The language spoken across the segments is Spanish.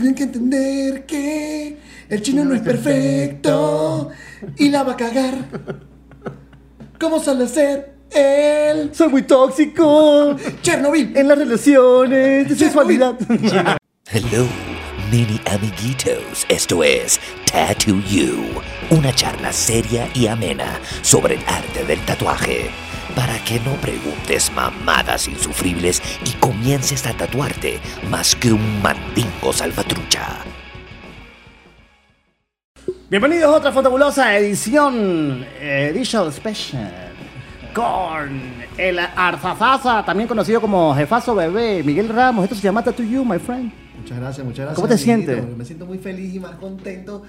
tienen que entender que el chino no es perfecto y la va a cagar. ¿Cómo sale a ser él? Soy muy tóxico Chernobyl. en las relaciones de sexualidad. Hello, mini amiguitos. Esto es Tattoo You, una charla seria y amena sobre el arte del tatuaje. Para que no preguntes mamadas insufribles y comiences a tatuarte más que un mandingo salvatrucha. Bienvenidos a otra fantabulosa edición, Edition Special, con el arzazaza, también conocido como Jefazo Bebé, Miguel Ramos. Esto se llama Tattoo You, my friend. Muchas gracias, muchas gracias. ¿Cómo te sientes? Me siento muy feliz y más contento.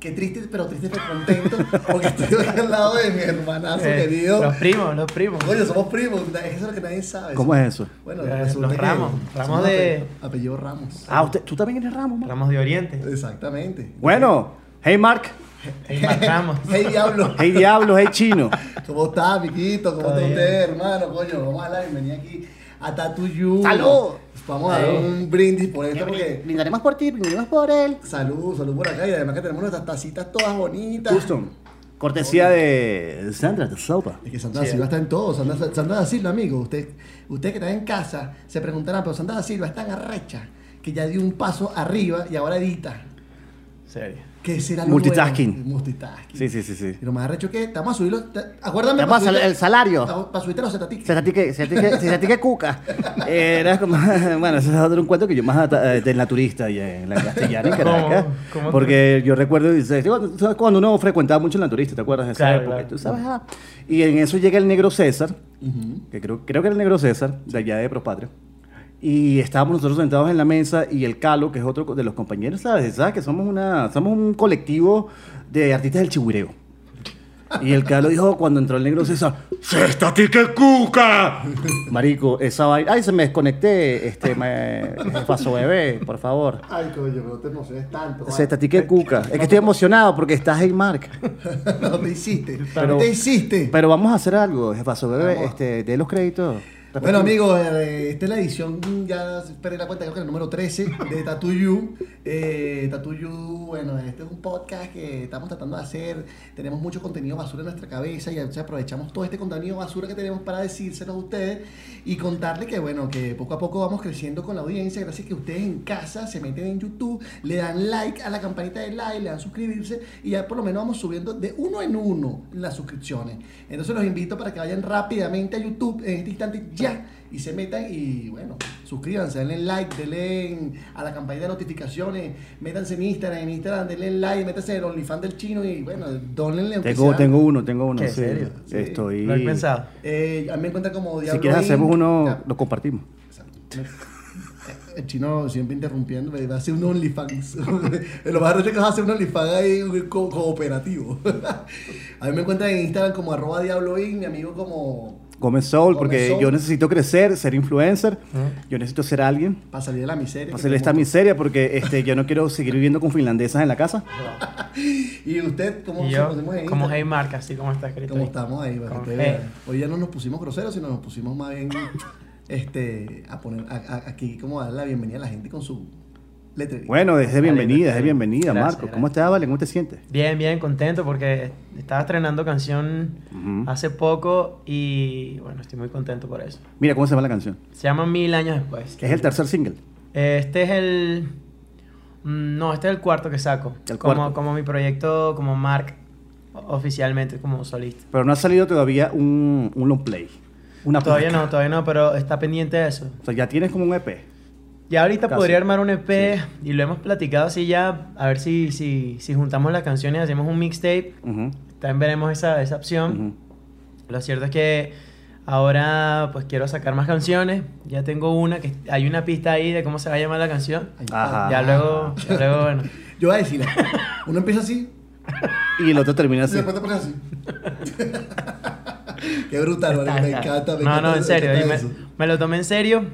Qué triste, pero triste, pero contento. Porque estoy al lado de mi hermanazo Eh, querido. Los primos, los primos. Oye, somos primos. Eso es lo que nadie sabe. ¿Cómo es eso? Bueno, Eh, resulta los que Ramos, Ramos somos de- apellido, apellido Ramos. Ah, usted, tú también eres Ramos, man? Ramos de Oriente. Exactamente. Bueno, hey Mark, Hey, Marc Ramos. Hey, diablo. hey Diablo, hey Chino. ¿Cómo está, amiguito? ¿Cómo está usted, hermano? Coño, vamos a la bienvenida aquí a Tattoo You. ¡Salud! Vamos a dar un brindis por esto porque... Brindaremos por ti, brindaremos por él. Salud, salud por acá y además que tenemos nuestras tacitas todas bonitas. Custom, cortesía de Sandra de Sopa. Es que Sandra Silva está en todo. Sandra, Sandra da Silva, amigo. Usted, usted que está en casa se preguntarán, pero Sandra da Silva es tan arrecha que ya dio un paso arriba y ahora edita. Serio. ¿Qué será lo Multitasking. nuevo? Multitasking. Sí, sí, sí, sí. Y lo más arrecho que estamos a subirlo. Acuérdame. Vamos a para hacer el salario. Para, subirte los zetatic. Se a ti que, se a ti que, se a ti que cuca. Era como, bueno, ese es otro un cuento que yo más eh, del naturista y en la castellana en Caracas. ¿Cómo? ¿Cómo porque yo recuerdo, dice, ¿tú sabes cuando uno frecuentaba mucho el naturista, ¿te acuerdas de esa Claro, época? claro. Tú sabes, ah. Y en eso llega el negro César, que creo, creo que era el negro César, de allá de Propatria. Y estábamos nosotros sentados en la mesa y el Calo, que es otro de los compañeros, ¿sabes? ¿Sabes? Que somos, una, somos un colectivo de artistas del chihuireo. Y el Calo dijo cuando entró el negro César, ¡Cesta ti que cuca! Marico, esa vaina. Ay, se me desconecté, este, me, paso bebé, por favor. Ay, coño, no te emociones tanto. vale. Cesta ti que cuca. Es que estoy emocionado porque estás en Mark. no te hiciste. Pero- te hiciste. Pero vamos a hacer algo, jefazo bebé, este, de los créditos. Bueno, amigos, eh, esta es la edición, ya perdí la cuenta, creo que el número 13 de Tattoo You. Eh, Tattoo You, bueno, este es un podcast que estamos tratando de hacer. Tenemos mucho contenido basura en nuestra cabeza y aprovechamos todo este contenido basura que tenemos para decírselos a ustedes y contarles que, bueno, que poco a poco vamos creciendo con la audiencia. Gracias que ustedes en casa se meten en YouTube, le dan like a la campanita de like, le dan suscribirse y ya por lo menos vamos subiendo de uno en uno las suscripciones. Entonces los invito para que vayan rápidamente a YouTube en este instante ya y se metan y bueno, suscríbanse, denle like, denle en- a la campanita de notificaciones, métanse en Instagram, en Instagram denle like, métanse en el OnlyFans del chino y bueno, donenle aunque Tengo, tengo uno, tengo uno. ¿Qué, sí. serio? Sí. Estoy. Lo he pensado. Eh, a mí me encuentran como Si Diablo quieres hacemos uno, Ya. lo compartimos. Exacto. El chino siempre interrumpiendo, me va a hacer un OnlyFans. Lo más raro es que vas a hacer un OnlyFans ahí un co- cooperativo. A mí me encuentran en Instagram como arroba diabloin, mi amigo como Gómez Soul, Gómez porque Soul. yo necesito crecer, ser influencer. Yo necesito ser alguien. para salir de la miseria. Para que hacer esta miseria, porque este, yo no quiero seguir viviendo con finlandesas en la casa. ¿Y usted cómo Y se yo, en como? Hey Mark, así como está escrito. ¿Cómo ahí. estamos ahí? Hoy ya no nos pusimos groseros, sino nos pusimos más bien este, a poner a- a- aquí como a darle la bienvenida a la gente con su letrería. Bueno, es de bienvenida, es de bienvenida, Gracias, Marco. ¿Cómo gracias. estás, Vale? ¿Cómo te sientes? Bien, bien, contento porque estaba estrenando canción hace poco y bueno, estoy muy contento por eso. Mira cómo se llama la canción. Se llama Mil Años Después. Es el tercer single. Este es el... mm, No, este es el cuarto que saco. El como, cuarto. como mi proyecto como Mark oficialmente como solista. Pero no ha salido todavía un, un long play. Una Todavía placa. no, todavía no, pero está pendiente de eso. O sea, ya tienes como un EP. Ya ahorita Casi. podría armar un EP y lo hemos platicado así ya, a ver si, si, si juntamos las canciones hacemos un mixtape. Ujú, También veremos esa, esa opción. ujú. Lo cierto es que ahora pues quiero sacar más canciones. Ya tengo una, que hay una pista ahí de cómo se va a llamar la canción. Ajá. está. Ya luego, ya luego bueno. Yo voy a decir, uno empieza así Y el otro termina y así. después te pones así. Qué brutal, Está, vale, me está. encanta. Me no, encanta, no, en me serio. me, me lo tomé en serio.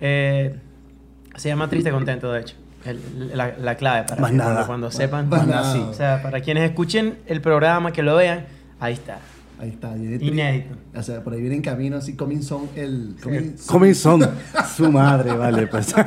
Eh, se llama Triste Contento, de hecho. El- la, la clave para Más que nada. cuando, cuando sepan. más nada. O sea, para quienes escuchen el programa, que lo vean, ahí está. Ahí está. Inédito. O sea, por ahí viene en camino así, Coming Son, el... Coming Son. Coming Son. Su madre, vale, pues.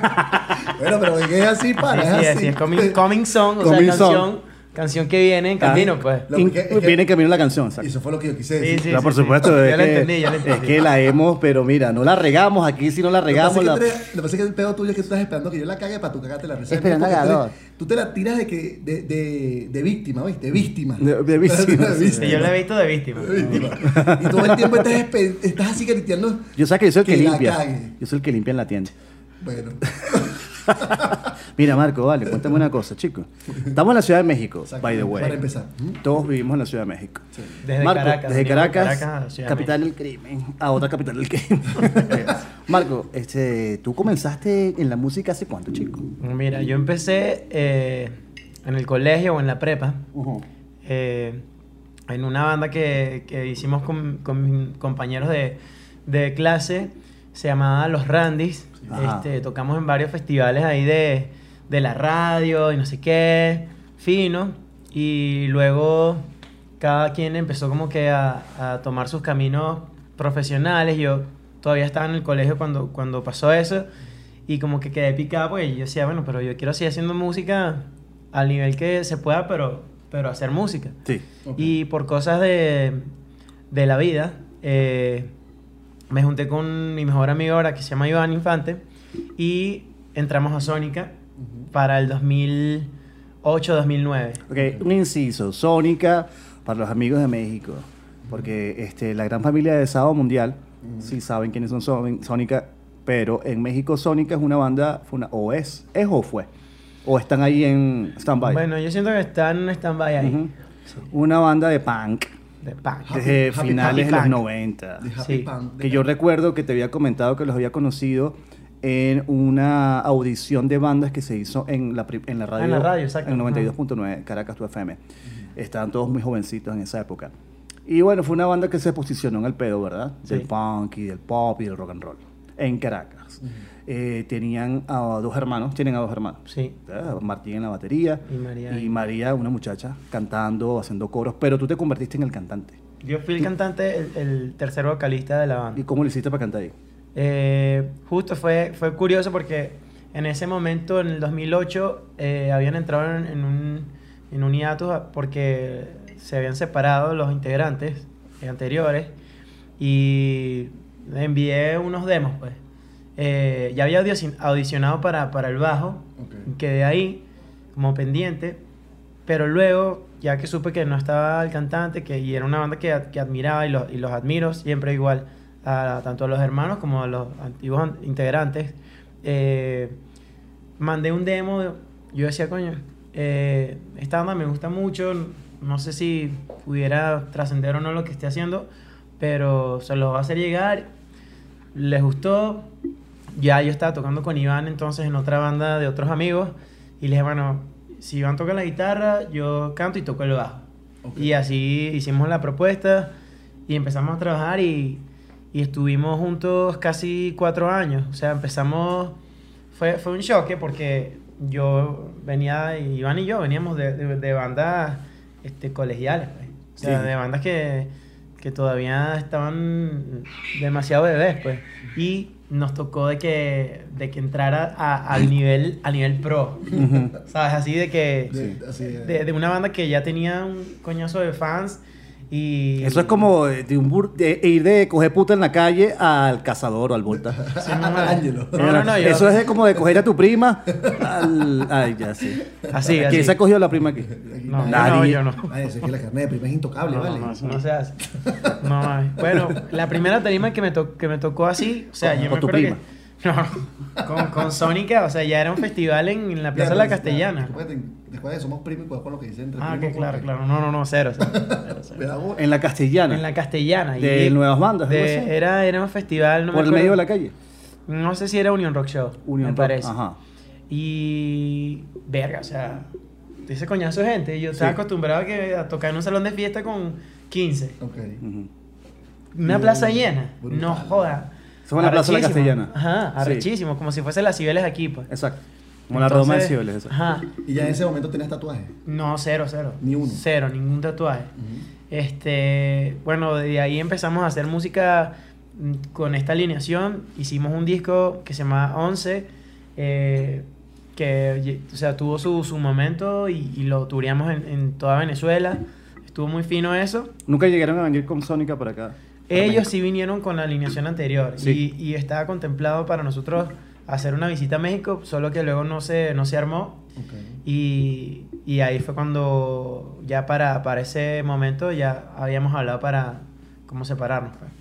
Bueno, pero es así, Sí, para, sí, es es, así. sí, es coming, coming song, o Coming sea, song. canción, canción que viene en camino, pues. Lo In- que- es que- viene en camino la canción, exacto. Y eso fue lo que yo quise Sí, decir. sí, Claro, por sí. supuesto. Ya es la que- entendí, ya la entendí. Es que la hemos, pero mira, no la regamos aquí, si no la Lo que regamos. pasa La... es que pasa es que el pedo tuyo es que tú estás esperando que yo la cague para tú cagarte la receta. Esperando Porque tú te la tiras de, que, de, de, de víctima, ¿viste? De víctima. De- de víctima, De Sí, yo la he visto de víctima. De víctima. Y todo el tiempo estás, estás así griteando. Yo sé que yo soy el que, Que la limpia. cague. Yo soy el que limpia en la tienda. Bueno, Mira, Marco, vale, cuéntame una cosa, chicos. Estamos en la Ciudad de México, by the way. para empezar. Todos vivimos en la Ciudad de México. Desde Marco, Caracas, desde Caracas, de capital del crimen, a otra capital del crimen. Marco, este, tú comenzaste en la música hace cuánto, chico? Mira, yo empecé eh, en el colegio o en la prepa, eh, en una banda que, que hicimos con, con mis compañeros de, de clase, se llamaba Los Randys. Este, tocamos en varios festivales ahí de, de la radio y no sé qué, fino. Y luego cada quien empezó como que a, a tomar sus caminos profesionales. Yo todavía estaba en el colegio cuando, cuando pasó eso. Y como que quedé picado, pues yo decía, bueno, pero yo quiero seguir haciendo música al nivel que se pueda, pero, pero hacer música. Sí. Ok. Y por cosas de, de la vida, eh, me junté con mi mejor amigo ahora que se llama Iván Infante y entramos a Sónica para el 2008-2009. Ok, un inciso. Sónica, para los amigos de México. Porque este, la gran familia de Sábado Mundial, sí saben quiénes son Só- Sónica, pero en México Sónica es una banda, fue una, o es, es o fue. O están ahí en stand-by. Bueno, yo siento que están en stand-by ahí. Una banda de punk De punk. Desde happy- finales happy de los punk. 90. De Happy Sí. Punk. Que yo recuerdo que te había comentado que los había conocido en una audición de bandas que se hizo en la, en la radio. Ah, en la radio, exacto. En 92.9, Caracas tu FM. Estaban todos muy jovencitos en esa época. Y bueno, fue una banda que se posicionó en el pedo, ¿verdad? Del punk y del pop y del rock and roll. En Caracas. Eh, tenían a dos hermanos, tienen a dos hermanos. Martín en la batería Y María. y María, una muchacha, cantando, haciendo coros, pero tú te convertiste en el cantante. Yo fui el cantante, el, el tercer vocalista de la banda. ¿Y cómo lo hiciste para cantar ahí? Eh, justo fue, fue curioso porque en ese momento, en el 2008, eh, habían entrado en, en un, en un hiatus porque se habían separado los integrantes anteriores y envié unos demos, pues. Eh, ya había audici- audicionado para, para el bajo, Ok. quedé ahí como pendiente, pero luego, ya que supe que no estaba el cantante, que y era una banda que, que admiraba y los, y los admiro siempre igual, a, tanto a los hermanos como a los antiguos an- integrantes, eh, mandé un demo, yo decía, coño, eh, esta banda me gusta mucho, no sé si pudiera trascender o no lo que esté haciendo, pero se los va a hacer llegar, les gustó, ya yo estaba tocando con Iván entonces en otra banda de otros amigos y le dije, bueno, si Iván toca la guitarra, yo canto y toco el bajo. Y así hicimos la propuesta y empezamos a trabajar y, y estuvimos juntos casi cuatro años. O sea, empezamos, fue, fue un choque porque yo venía, Iván y yo veníamos de, de, de bandas este, colegiales, pues. o sea, Sí. de bandas que, que todavía estaban demasiado bebés, pues. Y nos tocó de que, de que entrara a- al nivel, al nivel pro. ¿Sabes? Así de que... De- así de- De, de una banda que ya tenía un coñazo de fans y... Eso es como de, un bur- de ir de coger puta en la calle al cazador o al volta. Sí, no, no. No, no, yo- Eso es de como de coger a tu prima al... Ay, ya sí. Así, ¿Quién así. se ha cogido a la prima aquí? No, yo Nadie. no, yo no. Ay, es que la carne de prima es intocable, No, ¿vale? no, se hace. No, mames. Bueno, la primera tarima que me, to- que me tocó así, o sea, Con- yo con me tu prima. que... No, con, con Sónica, o sea, ya era un festival en, en la Plaza de la Castellana. Recuerden, Después de somos primos y cuidado con lo que dicen. entre Ah, primos, que claro, porque- claro. No, no, no, cero. cero, cero, cero. Cuidado. En la castellana. En la Castellana. De Nuevas Bandas, algo de- así. era, era un festival, no me por el acuerdo. medio de la calle. No sé si era Union Rock Show. Unión me Rock, parece. Ajá. Y. Verga, o sea. Ese coñazo de gente. Yo estaba Sí. acostumbrado a, que, a tocar en un salón de fiesta con 15. Ok. Ujú. Una plaza llena. brutal. No joda. Eso fue en la Plaza de la. Castellana. Ajá, Sí. arrechísimo. Como si fuese las Cibeles aquí, pues. Exacto. Como la Roma de Cibeles. Ajá. Y ya en ese momento tenías tatuajes. No, cero, cero. Ni uno. Cero, ningún tatuaje. Este, bueno, de ahí empezamos a hacer música mm, con esta alineación. Hicimos un disco que se llama 11, eh, que o sea, tuvo su, su momento y, y lo tureamos en, en toda Venezuela. Estuvo muy fino eso. Nunca llegaron a venir con Sónica para acá. Ellos sí vinieron con la alineación anterior Sí. y, y estaba contemplado para nosotros hacer una visita a México, solo que luego no se, no se armó. Y, y ahí fue cuando ya para, para ese momento ya habíamos hablado para cómo separarnos. pues.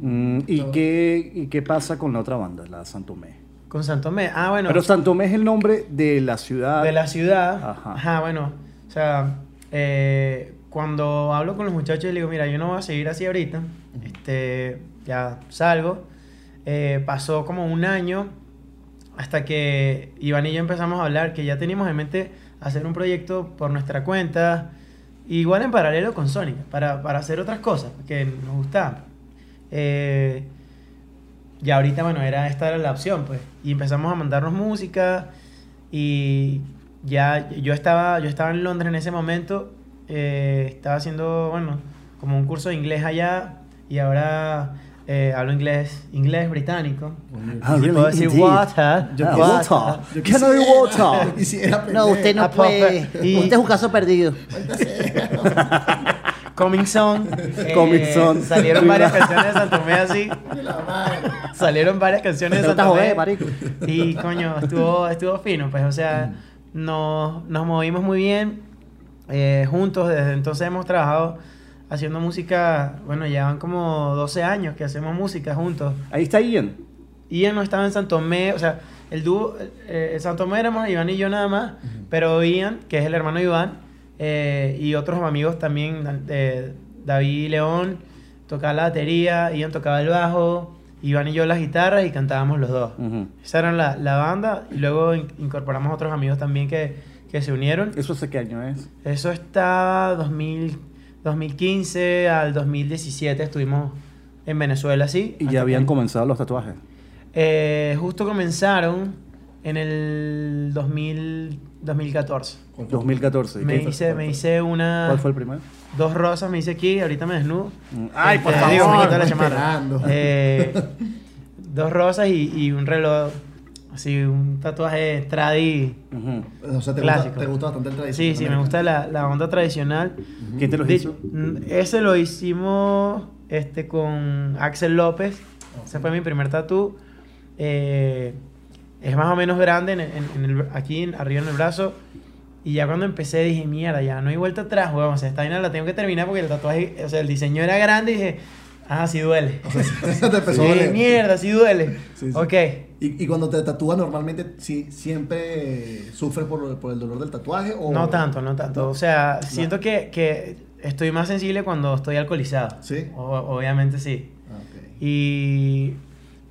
Mm, ¿y, qué, ¿Y qué pasa con la otra banda, la Santomé? Con Santomé. Ah, bueno. Pero Santomé es el nombre de la ciudad. de la ciudad. Ajá. Ajá, bueno. O sea, eh, cuando hablo con los muchachos, les digo, mira, yo no voy a seguir así ahorita. Este, ya salgo. Eh, pasó como un año hasta que Iván y yo empezamos a hablar que ya teníamos en mente hacer un proyecto por nuestra cuenta, igual en paralelo con Sonic, para, para hacer otras cosas que nos gustaban. Eh, y ahorita, bueno, era esta era la opción, pues. Y empezamos a mandarnos música y ya yo estaba, yo estaba en Londres en ese momento, eh, estaba haciendo, bueno, como un curso de inglés allá y ahora eh, hablo inglés, inglés británico. Ah, Y really? puedo decir Indeed. water, Yo- water. water. Yo Can I water? quisiera. No, usted no puede. profe. Y- Usted es un caso perdido. Coming Song. eh, Coming Song. Salieron varias canciones de Santomé así. Salieron varias canciones de Santomé. Y coño, estuvo, estuvo fino, pues, o sea, nos, nos movimos muy bien eh, juntos. Desde entonces hemos trabajado haciendo música, bueno, llevan como 12 años que hacemos música juntos. Ahí está Ian. Ian no estaba en Santomé, o sea, el dúo, eh, en Santomé éramos Iván y yo nada más, pero Ian, que es el hermano de Iván, eh, y otros amigos también, eh, David León tocaba la batería, Ian tocaba el bajo, Iván y yo las guitarras y cantábamos los dos. Ujú. Esa era la, la banda y luego in- incorporamos otros amigos también que, que se unieron. ¿Eso hace qué año es? Eso está 2000, 2015 al 2017 estuvimos en Venezuela, sí. Y ya habían que- comenzado los tatuajes. eh, justo comenzaron en el 2000, 2014. 2014. ¿Y Me hice, me hice una... ¿Cuál fue el primero? Dos rosas me hice aquí, ahorita me desnudo. Mm, Ay, por Este, favor. digo, me quito la chamarra. Eh, dos rosas y, y un reloj, así, un tatuaje tradi. Ujú. O sea, te Clásico. gusta, te gusta bastante el tradicional. Sí, sí, me gusta la, la onda tradicional. ¿Quién te De- hizo? mm, ese lo hicimos este, con Axel López. Ese fue mi primer tatú. Eh, es más o menos grande en en- en el- aquí arriba en el brazo. Y ya cuando empecé dije, mierda, ya no hay vuelta atrás, weón. O sea, esta vaina la tengo que terminar porque el tatuaje, o sea, el diseño era grande y dije, ah, sí duele. Eso te empezó a Sí, doler. mierda, sí duele. Sí, sí. Ok. ¿Y, y cuando te tatúas normalmente sí, siempre sufres por, por el dolor del tatuaje? O... No tanto, no tanto. O sea, siento que, que estoy más sensible cuando estoy alcoholizado. ¿Sí? O- obviamente sí. Ah, ok. Y.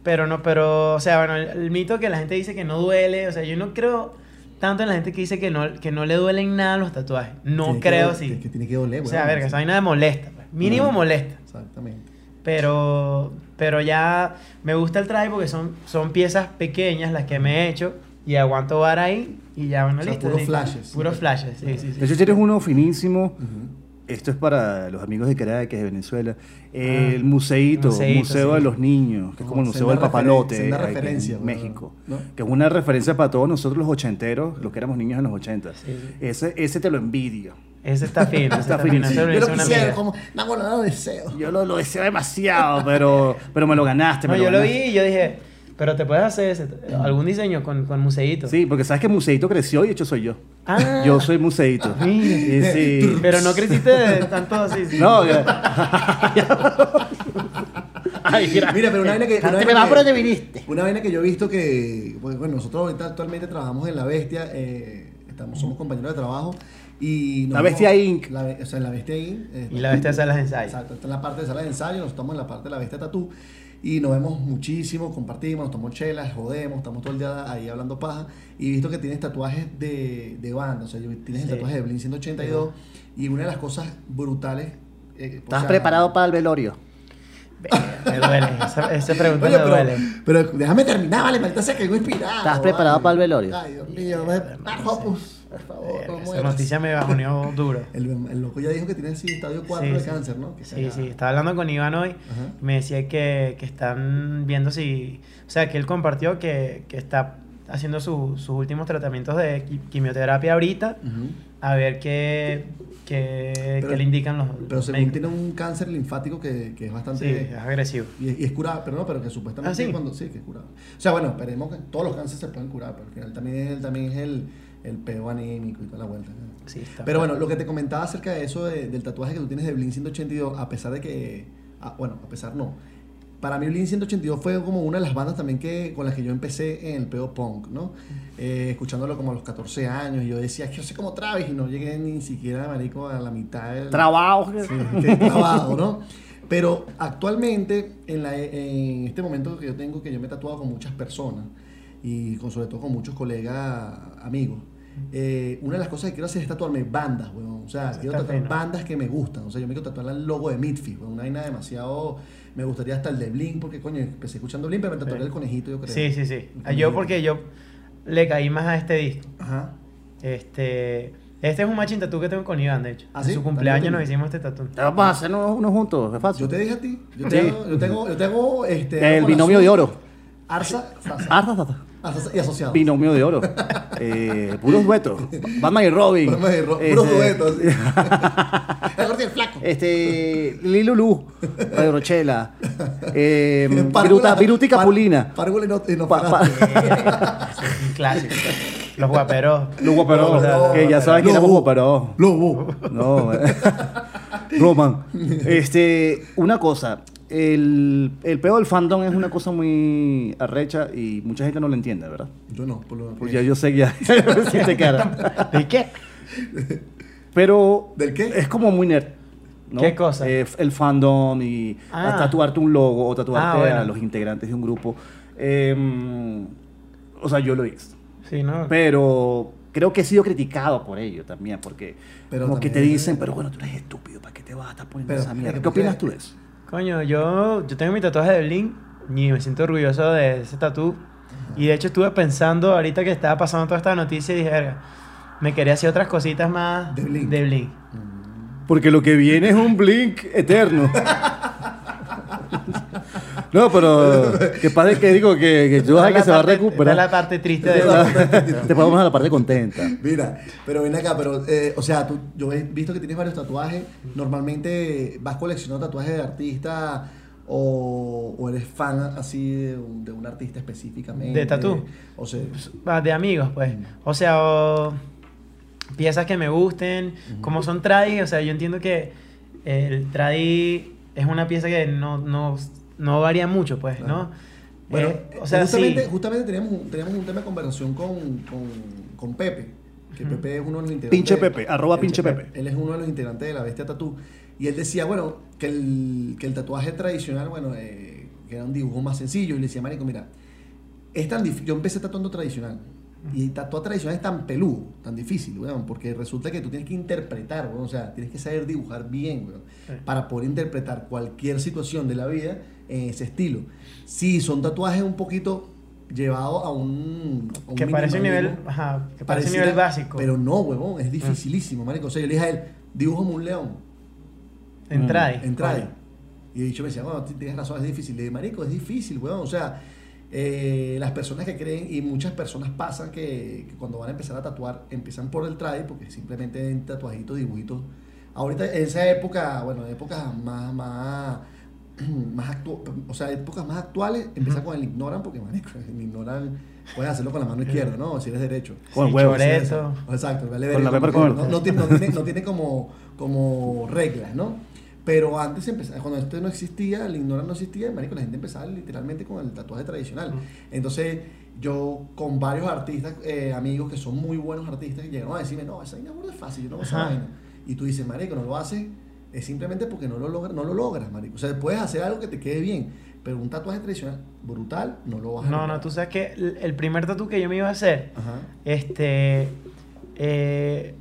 Pero no, pero. O sea, bueno, el, el mito que la gente dice que no duele. O sea, yo no creo tanto en la gente que dice que no, que no le duelen nada los tatuajes. No Tiene creo así. Que, que tiene que doler, o sea, a weón, ver, que sí. esa vaina molesta. pues. Mínimo Ajá. molesta. Exactamente. Pero. Pero ya me gusta el traje porque son, son piezas pequeñas las que me he hecho. Y aguanto vara ahí. Y ya, bueno, O sea, listo. puros flashes. Puros flashes, sí, sí, sí. De hecho, tienes uno finísimo. Ujú. Esto es para los amigos de Caracas, de Venezuela. Ah, el museíto, museíto, Museo sí. de los Niños, que es como el Museo del Papalote en referencia, ¿no? México. ¿No? Que es una referencia para todos nosotros los ochenteros, los que éramos niños en los ochentas. Sí, sí. Ese, ese te lo envidio. Ese está fino. ese Está fino. lo Yo lo quisiera, amiga. como, no, bueno, no lo deseo. Yo lo, lo deseo demasiado, pero, pero me lo ganaste. No, me yo lo vi ganaste. y yo dije, pero te puedes hacer ese- algún diseño con, con museíto. Sí, porque sabes que Museito creció y hecho soy yo. Ah. Yo soy Museito. Mira. Y sí. Pero no creciste de tanto así. sí. No, que- Ay. Mira, pero una vaina que. una Te vaina vas que- por donde viniste. Una vaina que yo he visto que, pues, bueno, nosotros ahorita actualmente trabajamos en La Bestia, eh, estamos, somos compañeros de trabajo y... nos La Bestia Inc. La, o sea, La Bestia Inc. eh, Y la bestia de salas de ensayo. Exacto, está en la parte de sala de ensayo, nosotros estamos en la parte de La Bestia Tatú y nos vemos muchísimo, compartimos, nos tomamos chelas, jodemos, estamos todo el día ahí hablando paja y visto que tienes tatuajes de, de banda, o sea, tienes el Sí. tatuaje de Blink 182 y una de las cosas brutales... eh, o ¿Estás sea, preparado para el velorio? Me duele, esa, esa pregunta Oye, me pero, duele. pero déjame terminar, vale, maldita sea que inspirado. ¿Estás preparado vale. para el velorio? Ay, Dios mío, Mark Hoppus, por favor, no Esa noticia me bajoneó duro. El, el loco ya dijo que tiene así estadio 4 Sí, de sí. cáncer, ¿no? Que Sí, sí, estaba hablando con Iván hoy. Ajá. Me decía que, que están viendo si. O sea, que él compartió que, que está haciendo su- sus últimos tratamientos de qui- quimioterapia ahorita. A ver qué, qué, Pero- qué le indican los. Pero los según médicos. tiene un cáncer linfático que, que es Sí, bastante... es agresivo. Y es, y es curable, pero no, pero que supuestamente Ah, ¿sí? cuando sí, que es curable. O sea, bueno, esperemos que todos los cánceres se pueden curar, pero al final también es, también es el, el peo anímico y toda la vuelta. Sí, está. Pero bueno, lo que te comentaba acerca de eso, de- del tatuaje que tú tienes de Blink 182, a pesar de que, ah, bueno, a pesar no, para mí Blink 182 fue como una de las bandas también que con las que yo empecé en el peo punk, ¿no? Eh, escuchándolo como a los 14 años, y yo decía, que yo sé como Travis, y no llegué ni siquiera, marico, a la mitad del... Trabajo. Sí, trabajo, ¿no? Pero actualmente, en, la, en este momento que yo tengo, que yo me he tatuado con muchas personas y con, sobre todo con muchos colegas, amigos, eh, una de las cosas que quiero hacer es tatuarme bandas, weón. O sea, quiero tatuar fino. bandas que me gustan. O sea, yo me quiero tatuar el logo de Midfield, weón. Una vaina demasiado... Me gustaría hasta el de Blink, porque coño, empecé escuchando Blink, pero me tatué Sí. el conejito, yo creo. Sí, sí, sí. Yo porque yo le caí más a este disco. Ajá. Este, este es un matching tattoo que tengo con Iván, de hecho. ¿Ah, En sí? su cumpleaños nos hicimos este tatu. Vamos a hacer uno, uno juntos, es fácil. Yo te dije a ti. Yo Sí. tengo, yo tengo, yo tengo este... El binomio de oro. Arsa, Sasa. Ah, y asociados. Binomio de oro. Eh, puros duetos. Batman y Robin. Batman y Ro- Este, puros duetos, sí. El gordo y el flaco. Este, Lilulu, Radio Rochela, eh, Viruta, Viruta y Capulina. Párvula y no, y no Pa- pa- un clásico. Los guaperos. Los guaperos, que ya sabes que éramos guaperos. Lobo. No, eh. Roman. Este, una cosa. El, el peo del fandom es una cosa muy arrecha y mucha gente no lo entiende, ¿verdad? Yo no, por lo Pues ya yo sé que ya sí te cara. ¿De qué? Pero ¿Del qué? es como muy nerd. ¿no? ¿Qué cosa? Eh, el fandom y Ah. tatuarte un logo o tatuarte Ah, bueno. a los integrantes de un grupo. Eh, o sea, yo lo hice. Sí, ¿no? Pero creo que he sido criticado por ello también, porque Pero como que te dicen, pero bueno, tú eres estúpido, ¿para qué te vas a estar poniendo Pero, esa mierda? ¿por ¿Qué qué? opinas tú de eso? Coño, yo, yo tengo mi tatuaje de Blink y me siento orgulloso de ese tatu. Y de hecho estuve pensando ahorita que estaba pasando toda esta noticia y dije, verga, me quería hacer otras cositas más De Blink. De Blink. Porque lo que viene es un blink eterno. no, pero que padre que digo que, que sabes es que se va a esta recuperar. es la parte triste de la. Te podemos a la parte contenta. Mira, pero ven acá, pero, eh, o sea, tú, yo he visto que tienes varios tatuajes. Normalmente vas coleccionando tatuajes de artistas o, o eres fan así de un, de un artista específicamente. ¿De tatú? O sea, Ah, de amigos, pues. O sea, o piezas que me gusten, como son tradi, o sea, yo entiendo que el tradi es una pieza que no, no, no varía mucho, pues, Claro. ¿no? bueno, Eh, o sea, justamente, sí. justamente teníamos, un- teníamos un tema de conversación con, con, con Pepe, que Ujú. Pepe es uno de los integrantes. Pinche Pepe, arroba pinche Pepe. Él es uno de los integrantes de la Bestia Tatú. Y él decía, bueno, que el, que el tatuaje tradicional, bueno, eh, que era un dibujo más sencillo. Y le decía, Marico, mira, es tan difícil. Yo empecé tatuando tradicional. Y tatuar tradicional es tan peludo, tan difícil, weón, porque resulta que tú tienes que interpretar, weón, o sea, tienes que saber dibujar bien, weón, Sí. para poder interpretar cualquier situación de la vida en ese estilo. Sí, son tatuajes un poquito llevados a un... a un Que parece un nivel, ajá, que parece un Pareciera- nivel básico. Pero no, huevón, es dificilísimo, marico. O sea, yo le dije a él, dibújame un león, en tradi. en tradi. Y el bicho me decía, bueno, tienes razón, es difícil. Le dije, marico, es difícil, huevón. O sea, eh, las personas que creen, y muchas personas pasan que, que cuando van a empezar a tatuar, empiezan por el tradi, porque simplemente ven tatuajitos, dibujitos. Ahorita, en esa época, bueno, épocas más, más, más actu o sea, épocas más actuales, empiezan con el ignoran, porque, marico, el ignoran, puedes hacerlo con la mano izquierda, ¿no? Si eres derecho. Con huevos. choreto. Exacto, vale Con la pepper no, corn. no tiene, no tiene- no tiene como, como reglas, ¿no? Pero antes empezaba, cuando esto no existía, el ignoran no existía, marico, la gente empezaba literalmente con el tatuaje tradicional. Entonces, yo con varios artistas, eh, amigos que son muy buenos artistas, llegaron a decirme, no, esa vaina es fácil, yo no hago esa vaina. Y tú dices, marico, no lo haces, es simplemente porque no lo, logra, no lo logras, marico. O sea, puedes hacer algo que te quede bien, pero un tatuaje tradicional brutal no lo vas a No, lograr. no, tú sabes que el, el primer tatu que yo me iba a hacer, Ajá. este, eh,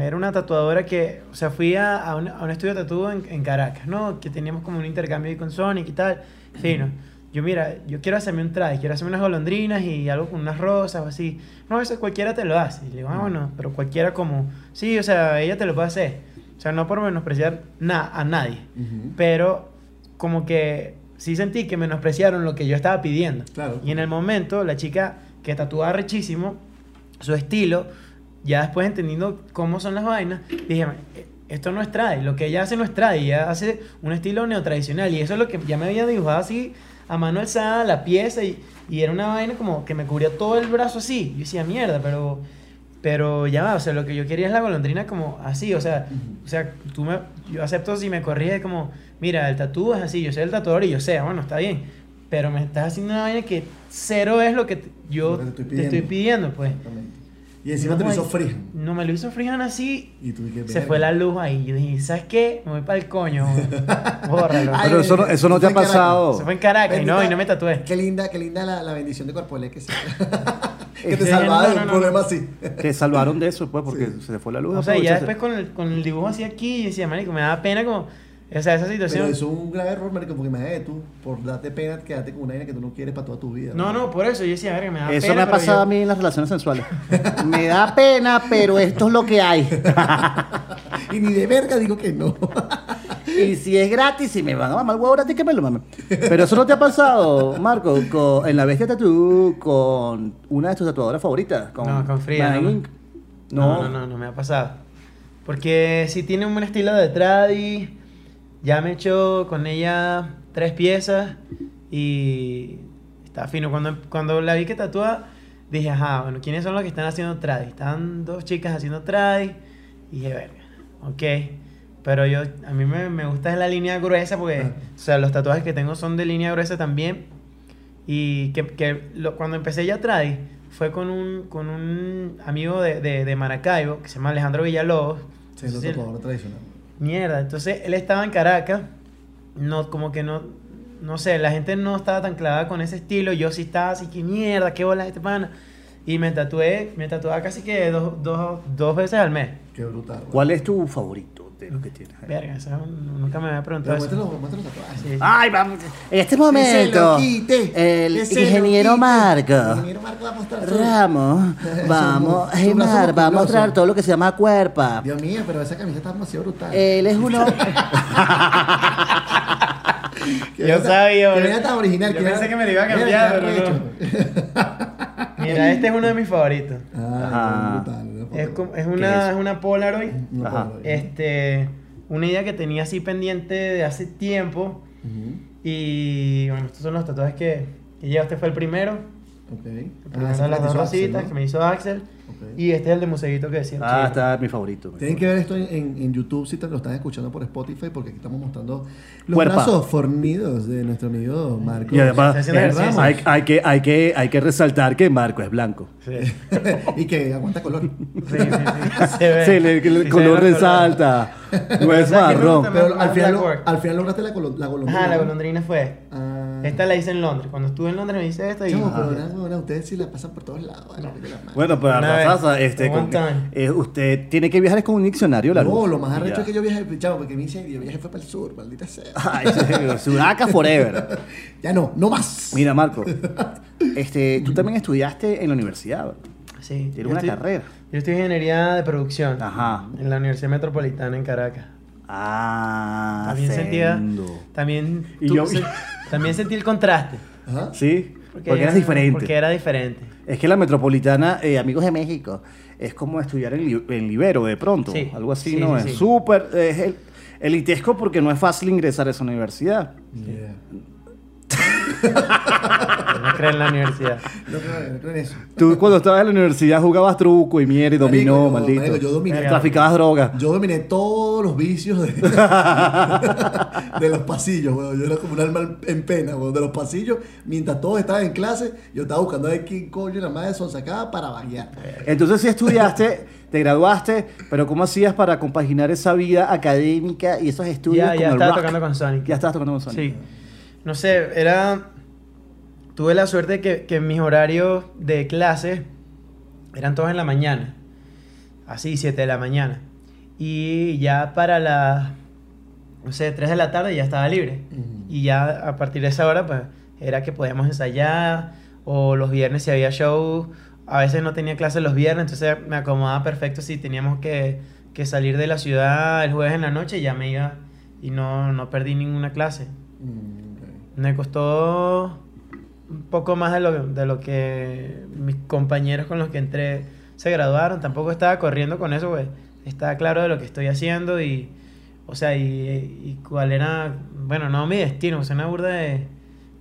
era una tatuadora que, o sea, fui a, a un, a un estudio de tatu en, en Caracas, ¿no? Que teníamos como un intercambio ahí con Sonic y tal. Fino. Yo, mira, yo quiero hacerme un traje, quiero hacerme unas golondrinas y algo con unas rosas o así. No, eso cualquiera te lo hace. Y le digo, ah, bueno, pero cualquiera como, sí, o sea, ella te lo puede hacer. O sea, no por menospreciar na a nadie, pero como que sí sentí que menospreciaron lo que yo estaba pidiendo. Claro. Y en el momento, la chica que tatuaba rechísimo, su estilo, ya después entendiendo cómo son las vainas, dije, "Eh, esto no es trad, lo que ella hace no es trad, ella hace un estilo neotradicional. Y eso es lo que ya me había dibujado así, a mano alzada, la pieza, y, y era una vaina como que me cubría todo el brazo así. Yo decía, mierda, pero... Pero ya va, o sea, lo que yo quería es la golondrina como así, o sea, o sea, tú me, yo acepto si me corriges como, mira, el tatú es así, yo soy el tatuador y yo sé, bueno, está bien, pero me estás haciendo una vaina que cero es lo que yo te estoy te estoy pidiendo. pues. Y encima No, te lo hizo Freehand. No, me lo hizo Freehand así, Y tú dije, se fue la luz ahí, yo dije, ¿sabes qué? Me voy para el coño, bórralo. Ay, Pero eso no, eso no te ha pasado. Se fue en Caracas y no, y no me tatué. Qué linda, qué linda la, la bendición de Corpoelec que, se- que te salvaba no, de no, un no, problema no. así. Te salvaron de eso, pues, porque Sí. se te fue la luz. O sea, ya después con el, con el dibujo así aquí, yo decía, marico, me da pena como, o sea, esa Pero situación. eso es un grave error, marico, porque imagínate tú, por darte pena, quedarte con una vaina que tú no quieres para toda tu vida. No, no, por eso yo decía, verga, me da Eso pena. me ha pero pasado yo- a mí en las relaciones sensuales. me da pena, pero esto es lo que hay. Y ni de verga digo que no. Y si es gratis, si me van a mamar el huevo gratis, que me lo mamen. Pero eso no te ha pasado, Marco, con- en la bestia tatú con una de tus tatuadoras favoritas. Con No, con Frida, no. No, no, no, no me ha pasado. Porque si tiene un buen estilo de tradi, ya me he hecho con ella tres piezas y está fino. Cuando, cuando la vi que tatúa, dije, ajá, bueno, ¿quiénes son los que están haciendo tradi? Están dos chicas haciendo tradi y dije, verga, ok. Pero yo, a mí me, me gusta la línea gruesa porque, Ajá. o sea, los tatuajes que tengo son de línea gruesa también. Y que, que lo- cuando empecé ya tradi, fue con un, con un amigo de, de, de Maracaibo que se llama Alejandro Villalobos. Sí, es otro tatuador tradicional. Mierda, entonces él estaba en Caracas, no, como que no, no sé, la gente no estaba tan clavada con ese estilo, yo sí estaba así que mierda, qué bola este pana. Y me tatué, me tatuaba casi que dos, dos, dos veces al mes. Qué brutal. ¿Cuál es tu favorito de los que tienes? ahí? Verga, eso nunca me había Pero preguntado eso. muéstralo. Sí. Ay, vamos. En este lo momento, quite, el lo ingeniero. Marco El ingeniero Marco va a mostrar todo. Ramos, vamos, Su- su Hey, Mar, va a mostrar todo lo que se llama cuerpa. Dios mío, pero esa camisa está demasiado brutal. Él es uno. Que Yo sabía, Que venga tan original. Yo pensé que me lo iba a cambiar, pero arrecho. Mira, este es uno de mis favoritos. Qué brutal. Es, como- es ¿Qué una, es? es una Polaroid. Una Ajá. Este, una idea que tenía así pendiente de hace tiempo. Ujú. Y bueno, estos son los tatuajes que, que llevo. Este fue el primero. Ok. El Ah, las dos rositas ¿no? que me hizo Axel. Ok. Y este es el de Museguito que decía. Ah, está mi favorito. Tienen que ver esto en, en- en YouTube si te lo están escuchando por Spotify porque aquí estamos mostrando los Cuerpa. brazos fornidos de nuestro amigo Marco. Y además, hay, hay que, hay, que, hay que resaltar que Marco es blanco. Sí, y que aguanta color. sí, sí. sí. Se ve. Sí, el, el Sí, se ve color resalta. No es marrón. Pero al final, black lo- work. al final lograste la, colo- la golondrina. Ajá, la golondrina fue. Ah. Esta la hice en Londres. Cuando estuve en Londres me hice esta y. Chamo, pero una, ustedes sí la pasan por todos lados. madre. Bueno, vez, Rafaza, este, con- eh, usted tiene que viajar con un diccionario, la no, luz. lo más arrecho ya. es que yo viajé, chamo, porque mi yo viajé fue para el sur, maldita sea. Ay, Sudaca forever. ya no, no más. Mira, Marco, este, tú también estudiaste en la universidad. ¿verdad? Sí. Tienes una estoy- carrera. Yo estoy en ingeniería de producción. Ajá. En la Universidad Metropolitana en Caracas. Ah, También sentía. sendo. También, Y yo- se- también sentí el contraste. Ajá. Sí, porque, era- eras diferente. Porque era diferente. Es que la metropolitana, eh, amigos de México, es como estudiar en, Li- en Libero de pronto. Sí, Algo así, sí, ¿no? sí, es sí. súper. Es el- elitesco porque no es fácil ingresar a esa universidad. Yeah. No creo en la universidad. No creo, no creo en eso. Tú cuando estabas en la universidad jugabas truco y mierda y dominó, yo- maldito. marico, yo dominé. Traficabas droga. Yo dominé todos los vicios de, de los pasillos, weón. Yo era como un alma en pena, weón. De los pasillos, mientras todos estaban en clase, yo estaba buscando a ver quién coño la madre son sacaba para vaguear. Entonces sí estudiaste, te graduaste, pero ¿cómo hacías para compaginar esa vida académica y esos estudios Ya, con ya el estaba rock? tocando con Sonic. Ya estabas tocando con Sonic. Sí. No sé, era. Tuve la suerte que, que mis horarios de clase eran todos en la mañana. así, 7 de la mañana. Y ya para las, no sé, 3 de la tarde ya estaba libre. Ujú. Y ya a partir de esa hora, pues, era que podíamos ensayar, o los viernes si había show, a veces no tenía clase los viernes, entonces me acomodaba perfecto si teníamos que, que salir de la ciudad el jueves en la noche, ya me iba y no, no perdí ninguna clase. Mm. Me costó un poco más de lo, de lo que mis compañeros con los que entré se graduaron. Tampoco estaba corriendo con eso, pues. Estaba claro de lo que estoy haciendo y, o sea, y, cuál era, bueno, no mi destino, es una burda de,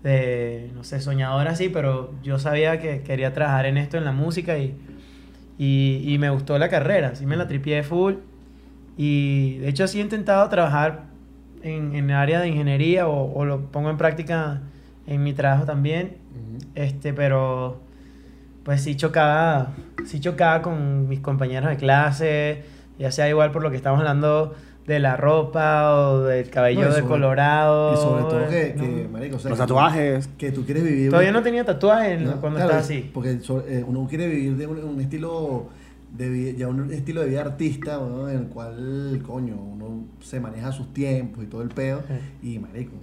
de, no sé, soñador así, pero yo sabía que quería trabajar en esto, en la música y, y, me gustó la carrera, sí me la tripié full. Y de hecho sí he intentado trabajar en, en el área de ingeniería o, o lo pongo en práctica en mi trabajo también. Ujú. Este, pero pues sí chocaba, sí chocaba con mis compañeros de clase, ya sea igual por lo que estamos hablando de la ropa o del cabello No, y de sobre- colorado. Y sobre todo que, ¿no? que, marico, o sea, Los tatuajes. Que tú quieres vivir... Todavía no tenía tatuajes ¿no? cuando Claro, estaba así. Porque eh, uno quiere vivir de un, un estilo de vi- ya un estilo de vida artista, ¿no? en el cual, coño, uno se maneja sus tiempos y todo el pedo. Y, marico,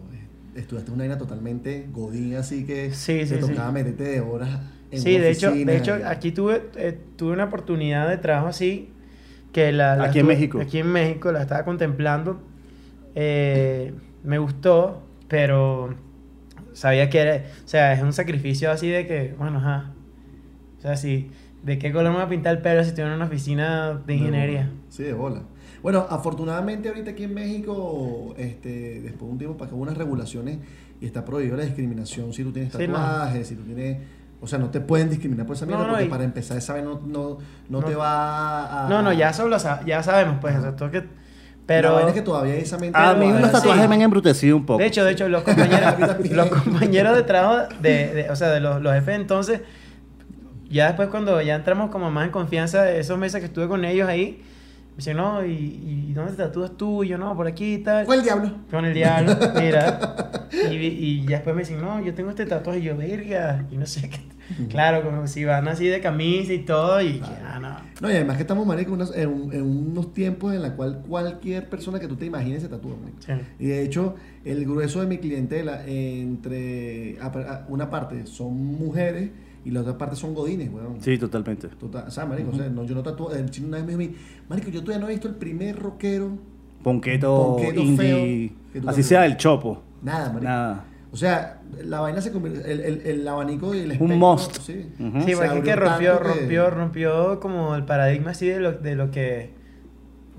estudiaste una vaina totalmente godín, así que Sí, te sí, sí. tocaba meterte de horas en Sí, de hecho, de hecho aquí tuve, eh, tuve una oportunidad de trabajo así que la, la Aquí en México. Aquí en México la estaba contemplando. Eh, me gustó, pero sabía que era, o sea, es un sacrificio así de que, bueno, ajá. O sea, si, ¿de qué color me voy a pintar el pelo si estoy en una oficina de ingeniería? Sí, de bola. Bueno, afortunadamente ahorita aquí en México, este, después de un tiempo para que hubo unas regulaciones y está prohibido la discriminación si tú tienes Sí, no. tatuajes, si tú tienes... O sea, no te pueden discriminar por esa mierda No, no, porque y- para empezar esa vez no, no, no, No. te va a... No, no, ya eso lo sa- ya sabemos, pues, o sea, todo que- pero... La es que todavía esa mente... A lo mí va los a- tatuajes sí. me han embrutecido un poco. De hecho, de hecho, los A compañeros, los compañeros de trabajo, de, de- o sea, de los, los jefes entonces, ya después cuando ya entramos como más en confianza, de esos meses que estuve con ellos ahí, me dicen, no, ¿y, y dónde te tatúas tú? Y yo, no, por aquí y tal. ¿Cuál diablo? Con el diablo, mira. Y, y ya después me dicen, no, yo tengo este tatuaje. Y yo, verga. Y no sé qué. Claro, como si van así de camisa y todo. Y ya, no. No, y además que estamos, marico, en, un- en unos tiempos en la cual cualquier persona que tú te imagines se tatúa, marico. Sí. Y de hecho, el grueso de mi clientela, entre una parte son mujeres y la otra parte son godines, weón. Sí, totalmente. Total- o sea, marico, o sea, no, yo no tatúo. El chino una vez me dijo, a mí, marico, yo todavía no he visto el primer rockero, Ponqueto, Ponqueto indie. feo Así sea el chopo. nada, marico. Nada. O sea, la vaina se convirtió, el, el, el abanico y el Un espectro, must. Sí, Ujú. Sí, Se porque es que rompió, rompió, rompió como el paradigma así de lo, de lo que.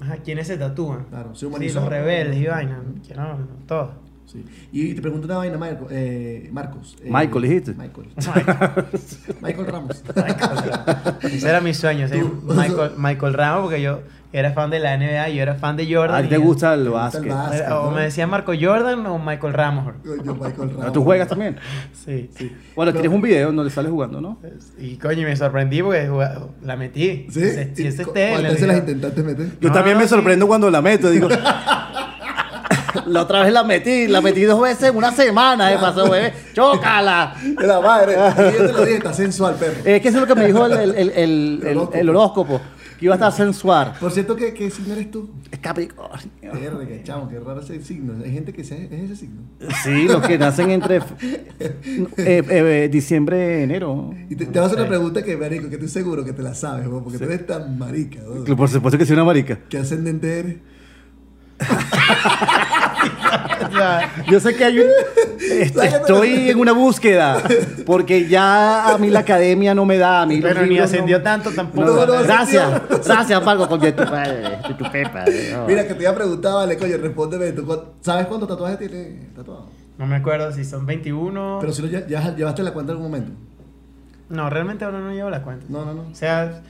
Ajá, ¿quiénes se tatúan? Claro, se sí, humanizó. los rebeldes y vainas. Que no, no, todo. Sí. Y te pregunto una vaina, Marco, eh, Marcos. eh, Michael, dijiste. Michael. Michael Ramos. Ese era mi sueño, Tú- Michael, Michael Ramos, porque yo era fan de la NBA, yo era fan de Jordan. ¿A ti te gusta el básquet? O me decía Marco Jordan o Michael Ramos. Coño, Michael Ramos. ¿Tú juegas también? Sí. Bueno, No. tienes un video donde sales jugando, ¿no? Y coño, me sorprendí porque la metí. ¿Sí? Si, si ¿Y ese ¿Cuántas las intentaste meter? Yo No, también no, me sí. sorprendo cuando la meto. Digo, la otra vez la metí, la metí dos veces en una semana, eh, pasó, bebé. ¡Chócala! De la madre. Y yo te lo dije, está sensual, perro. Es que eso es lo que me dijo el, el, el, el- el- horóscopo. Que iba a estar sensual. Por cierto, ¿qué, qué signo eres tú? Es Capricornio. Verga, chamo, qué raro ese signo. Hay gente que es ese signo. Sí, los que nacen entre eh, eh, diciembre, enero. Y te, te voy a hacer una pregunta que, marico, que estoy seguro que te la sabes, weón, porque tú eres tan marica, weón. Por supuesto que soy una marica. ¿Qué ascendente eres? O sea, Yo sé que hay un... est- Estoy en una búsqueda, porque ya a mí la academia no me da. A mí los pero ni ascendió no- tanto tampoco. No, no, Gracias, gracias, Marco, con tu padre, tu pepa. no. Mira, que te iba a preguntar, vale, coño, respóndeme. ¿tú cu- ¿Sabes cuántos tatuajes tienes tatuado? No me acuerdo si son 21. Pero si lo lle- ya llevaste la cuenta en algún momento. No, realmente ahora no llevo la cuenta. No, no, no. O sea,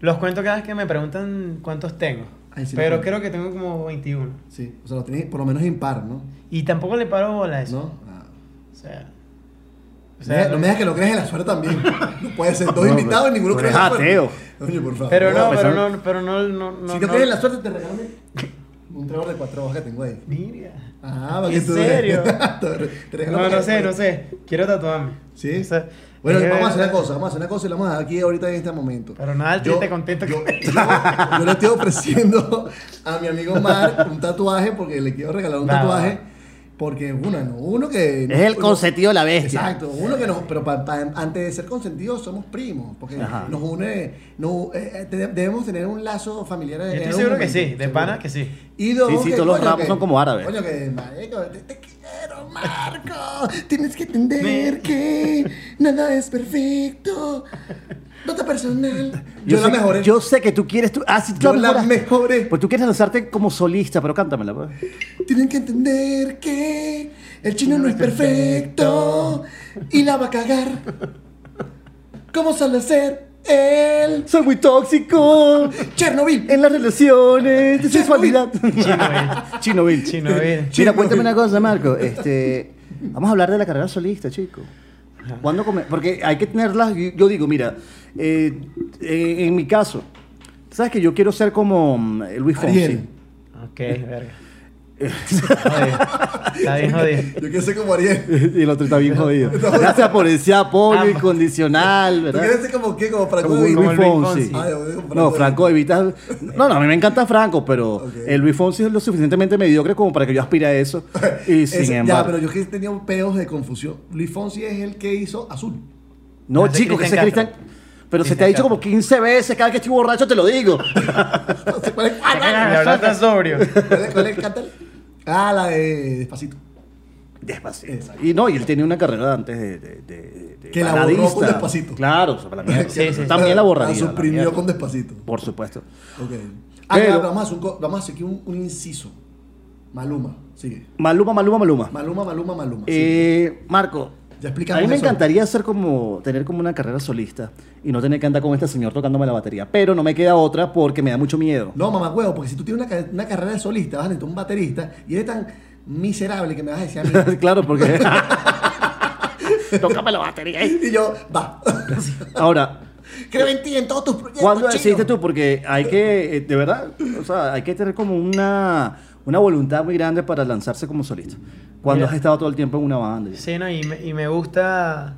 los cuento cada vez que me preguntan cuántos tengo. Ay, sí lo pero creo que tengo como 21. Sí, o sea, lo tienes por lo menos impar, ¿no? Y tampoco le paro bola a eso. ¿No? Ah. O sea. O No sea, me- no me digas que no crees en la suerte también. No puede ser dos No, invitados y ninguno tú cree en la suerte. ateo. Oye, por favor. pero no, pues, pero no, pero no, no, no. si no- crees en la suerte, te regalo un trago de cuatro hojas que tengo ahí. Mira. Ah, para ¿En que tú serio? te No, no sé, no sé. Quiero tatuarme. ¿Sí? O sea, Bueno, Eh, vamos a hacer una cosa, vamos a hacer una cosa y la vamos a dejar aquí ahorita en este momento. Pero nada, Yo- te contento yo, con yo, yo le estoy ofreciendo a mi amigo Mark un tatuaje porque le quiero regalar un tatuaje. Porque uno, no, uno que... Es el consentido de la bestia. Exacto, uno que nos, pero pa- pa- antes de ser consentidos somos primos, porque Ajá. nos une, no, eh, eh, te- debemos tener un lazo familiar. Yo estoy seguro que sí, de pana que sí. Y dos, Sí, sí, que, todos los ramos que- son como árabes. Coño, que, marico, te, te quiero, Marco. Tienes que entender que nada es perfecto. Nota personal. Yo, la sé, mejoré. Yo sé que tú quieres. Tú, ah, sí, tú Yo la mejoré. Pues tú quieres lanzarte como solista, pero cántamela. Pues. Tienen que entender que el chino no es perfecto y la va a cagar. ¿Cómo sale ser él? Soy muy tóxico Chernobyl. en las relaciones de sexualidad. Chinobil. Chinobil. Mira, cuéntame una cosa, Marco. Este, vamos a hablar de la carrera solista, chico. ¿Cuándo come- Porque hay que tenerlas. yo- digo, mira, eh, eh, en mi caso, ¿sabes que yo quiero ser como mm, Luis Fonsi? Ariel. Ok, verga. Está bien jodido. Yo quiero ser como Ariel. y el otro está bien jodido. Gracias por ese apoyo. ¿Tú incondicional, ¿verdad? quieres ser como qué? Como Franco Como de Luis Como Luis Fonsi. Fonsi. Ah, yo No, Franco de Vita. No, no, a mí me encanta Franco, pero Ok. el Luis Fonsi es lo suficientemente mediocre como para que yo aspire a eso. Y sin Ese- Ya, embargo. pero yo que tenía un pedos de confusión. Luis Fonsi es el que hizo Azul. No, Ese chico, que ese Cristian. Pero se te ha dicho como 15 veces, cada vez que estoy borracho te lo digo. No sé cuál es. Y ahora estás sobrio. ¿Cuál es, cuál es el cartel? Ah, la de Despacito. Despacito. Exacto. Y no, y él tenía una carrera antes de. de, de- de Que la borró con Despacito. Claro, o sea, para la mierda. Sí, sí. También la borraría. La suprimió con Despacito. Por supuesto. Ok. Ah, Pero- claro, vamos a hacer, un co- vamos a hacer aquí un, un inciso. Maluma, sigue. Maluma, Maluma, Maluma. Maluma, Maluma, Maluma. Eh, Marco, Ya a mí me eso. encantaría hacer como, tener como una carrera solista y no tener que andar con este señor tocándome la batería. Pero no me queda otra porque me da mucho miedo. No, mamá huevo, porque si tú tienes una, una carrera de solista, vas a necesitar un baterista y eres tan miserable que me vas a decir a mí. claro, porque. Tócame la batería. ahí. y yo, va. Ahora, Creo en ti, en todos tus proyectos. ¿cuándo chino. decidiste tú? Porque hay que, eh, de verdad, o sea, hay que tener como una, una voluntad muy grande para lanzarse como solista. Cuando Mira. has estado todo el tiempo en una banda. Sí, no, y me, y me gusta.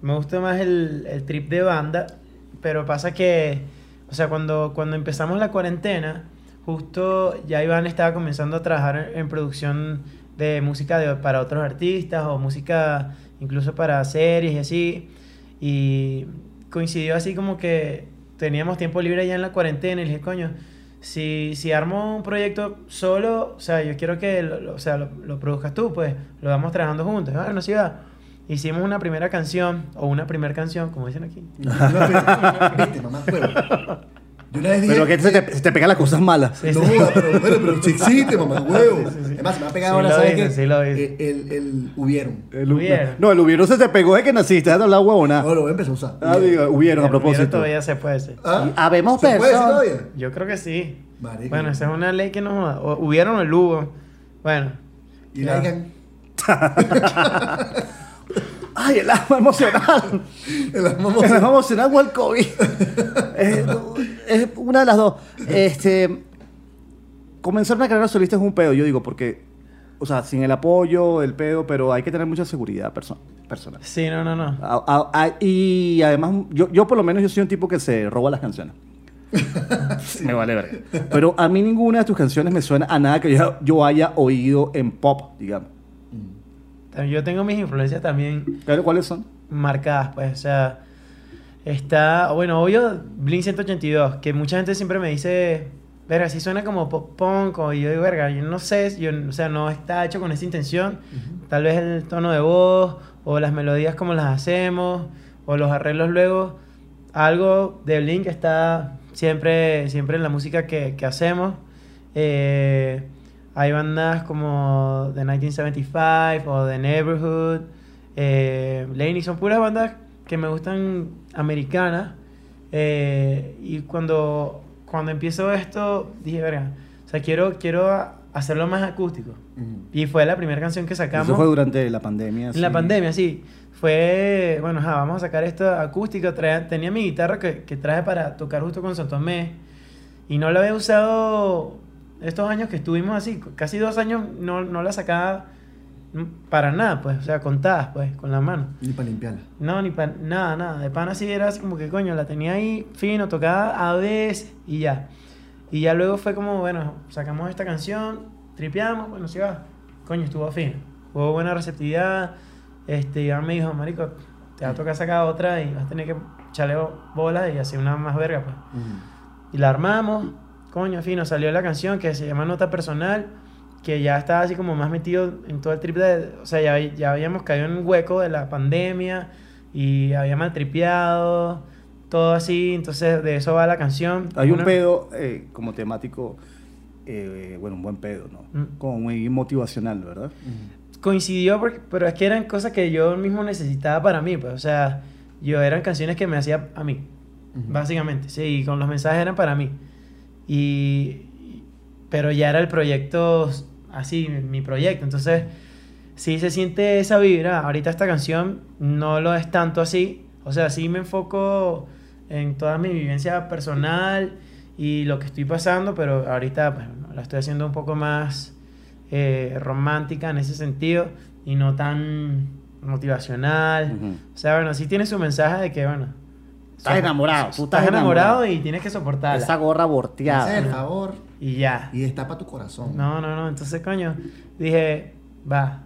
Me gusta más el, el trip de banda. Pero pasa que. O sea, cuando, cuando empezamos la cuarentena, justo ya Iván estaba comenzando a trabajar en, en producción de música de- para otros artistas o música incluso para series y así. Y coincidió así como que teníamos tiempo libre ya en la cuarentena y dije, coño, si, si armo un proyecto solo, o sea, yo quiero que lo, lo- o sea, lo, lo produzcas tú, pues lo vamos trabajando juntos. Ah, no, sí va. Hicimos una primera canción, o una primera canción, como dicen aquí. Viste. Yo una vez dije. Pero que se te, se te pegan las cosas malas. No, joda, pero, pero, pero si existe, mamá huevo. Además, se me ha pegado Sí ahora, lo ¿sabes qué? sí lo. Eh, El, el, hubieron. El, Hubieron. no, el hubieron se te pegó de que naciste, déjate hablar huevona. No, lo voy a empezar a usar. Ah, digo, hubieron a propósito. todavía se puede hacer. ¿Ah? Habemos ¿Se puede decir personas- todavía? Yo creo que sí. Marico. Bueno, esa es una ley que no joda. Hubieron o el hubo. Bueno. Y ya. Ay, el asma emocional. El amor- el asma emocional o el COVID. es, es una de las dos. Este, comenzar una carrera solista es un pedo, yo digo, porque, o sea, sin el apoyo, el pedo, pero hay que tener mucha seguridad perso- personal. Sí, no, no, no. A- a- a- y además, yo, yo por lo menos yo soy un tipo que se roba las canciones. Me vale ver. Pero a mí ninguna de tus canciones me suena a nada que yo, yo haya oído en pop, digamos. Yo tengo mis influencias también ¿Pero cuáles son? marcadas, pues, o sea, está, bueno, obvio, Blink 182, que mucha gente siempre me dice, verga, sí suena como pop punk, o yo digo, verga, yo no sé, yo, o sea, no está hecho con esa intención, tal vez el tono de voz, o las melodías como las hacemos, o los arreglos luego, algo de Blink está siempre, siempre en la música que, que hacemos, eh, hay bandas como The 1975 o The Neighborhood, eh, Laney, son puras bandas que me gustan americanas. eh, y cuando, cuando empiezo esto, dije, verga, o sea, quiero, quiero hacerlo más acústico. Y fue la primera canción que sacamos. Eso fue durante la pandemia. En la pandemia, sí. Fue, bueno, ajá, vamos a sacar esto acústico. Traía- tenía mi guitarra que, que traje para tocar justo con Santomé. Y no la había usado estos años que estuvimos así. Casi dos años no, no la sacaba para nada, pues, o sea, contadas, pues, con la mano. Ni para limpiarla. No, ni para nada, nada. De pan así era así como que, coño, la tenía ahí fino, tocada a veces y ya. Y ya luego fue como, bueno, sacamos esta canción, tripeamos, bueno, sí va. Coño, estuvo fino. Hubo buena receptividad. Este, Iván me dijo, marico, te va a tocar sacar otra y vas a tener que echarle bolas y hacer una más verga, pues. Y la armamos, coño, fino, salió la canción que se llama Nota Personal, que ya estaba así como más metido en todo el trip de... O sea, ya, ya habíamos caído en un hueco de la pandemia y había mal tripeado, todo así, entonces de eso va la canción. Hay un pedo eh, como temático, eh, bueno, un buen pedo, ¿no? Mm. Como muy motivacional, ¿verdad? coincidió, porque, pero es que eran cosas que yo mismo necesitaba para mí, pues, o sea, yo eran canciones que me hacía a mí, básicamente, sí, y con los mensajes eran para mí. Y, pero ya era el proyecto, así, mi proyecto, entonces, sí se siente esa vibra, ahorita esta canción no lo es tanto así, o sea, sí me enfoco en toda mi vivencia personal y lo que estoy pasando, pero ahorita pues, la estoy haciendo un poco más eh, romántica en ese sentido y no tan motivacional. Ujú. O sea, bueno, sí tiene su mensaje de que, bueno, Estás so- enamorado, tú estás estás enamorado, enamorado. y tienes que soportarla. Esa gorra volteada. es el favor Y ya. y destapa tu corazón. No, no, no. Entonces, coño, dije, va.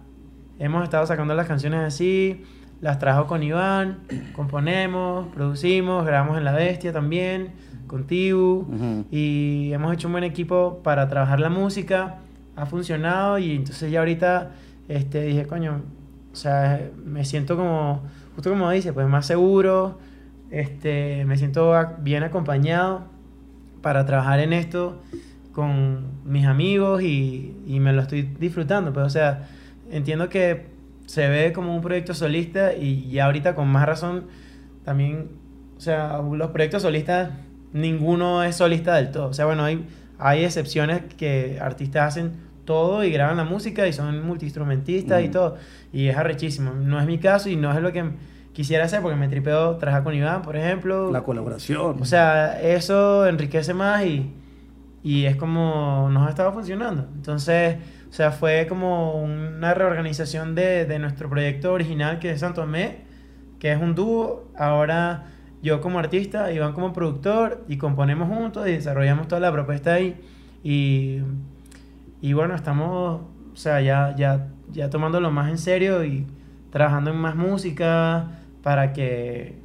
Hemos estado sacando las canciones así, las trajo con Iván, componemos, producimos, grabamos en La Bestia también, con Tibu, Ujú. y hemos hecho un buen equipo para trabajar la música, ha funcionado, y entonces ya ahorita este, dije, coño, o sea, me siento como, justo como dice, pues más seguro, este, me siento bien acompañado para trabajar en esto con mis amigos y, y me lo estoy disfrutando. Pues, o sea, entiendo que se ve como un proyecto solista y ya ahorita con más razón también, o sea, los proyectos solistas, ninguno es solista del todo. O sea, bueno, hay, hay excepciones que artistas hacen todo y graban la música y son multiinstrumentistas y Ujú. todo. Y es arrechísimo. No es mi caso y no es lo que quisiera hacer porque me tripeo trabajar con Iván, por ejemplo. La colaboración. O sea, eso enriquece más y, y es como nos ha estado funcionando. Entonces, o sea, fue como una reorganización de, de nuestro proyecto original que es Santo Tomé, que es un dúo. Ahora yo como artista, Iván como productor y componemos juntos y desarrollamos toda la propuesta ahí. Y, y bueno, estamos, o sea, ya, ya, ya tomándolo más en serio y trabajando en más música para que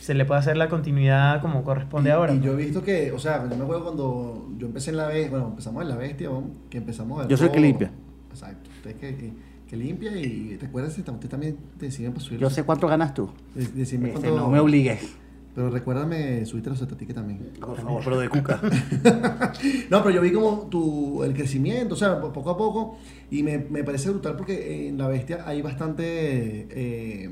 se le pueda hacer la continuidad como corresponde y, ahora. y yo he visto que, o sea, yo me acuerdo cuando yo empecé en la bestia, bueno, empezamos en la bestia, ¿no? que empezamos a Yo soy el que limpia. Exacto, usted que, que, que limpia y te acuerdas, usted también te siguen para subir. Yo sé cuánto ganas tú. De- Decime cuánto- no me obligues. Pero recuérdame, subiste los estatique también. Por favor, pero de cuca. No, pero yo vi como tu, el crecimiento, o sea, po- poco a poco, y me, me parece brutal porque en La Bestia hay bastante eh,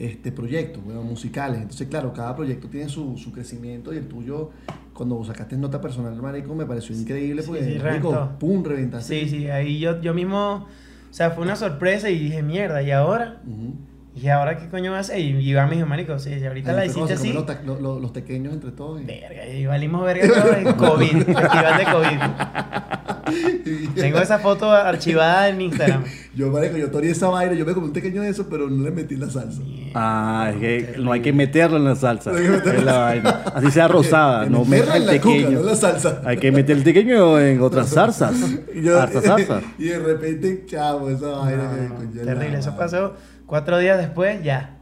este, proyectos bueno, musicales. Entonces, claro, cada proyecto tiene su, su crecimiento y el tuyo, cuando sacaste nota personal, marico, me pareció increíble Sí, porque, sí, marico, pum, reventaste. Sí, sí, ahí yo, yo mismo, o sea, fue una sorpresa y dije, mierda, ¿y ahora? Ujú. ¿Y ahora qué coño va a hacer? Y Iván me dijo, marico, sí, ahorita la Ahí fue hiciste así, los los pequeños entre todos. y- verga, y valimos verga todo en COVID, festival de COVID. Tengo esa foto archivada en Instagram. Yo, marico, yo torí esa vaina, yo me comí un pequeño de eso, pero no le metí la salsa. Ah, es que no hay que meterlo en la salsa. No hay que meterlo. Es la vaina. Así sea rosada, no metas el en no en la salsa. Hay que meter el pequeño en otras salsas. Y, yo- y de repente, chavo, esa vaina. no, que- terrible, eso pasó cuatro días después, ya,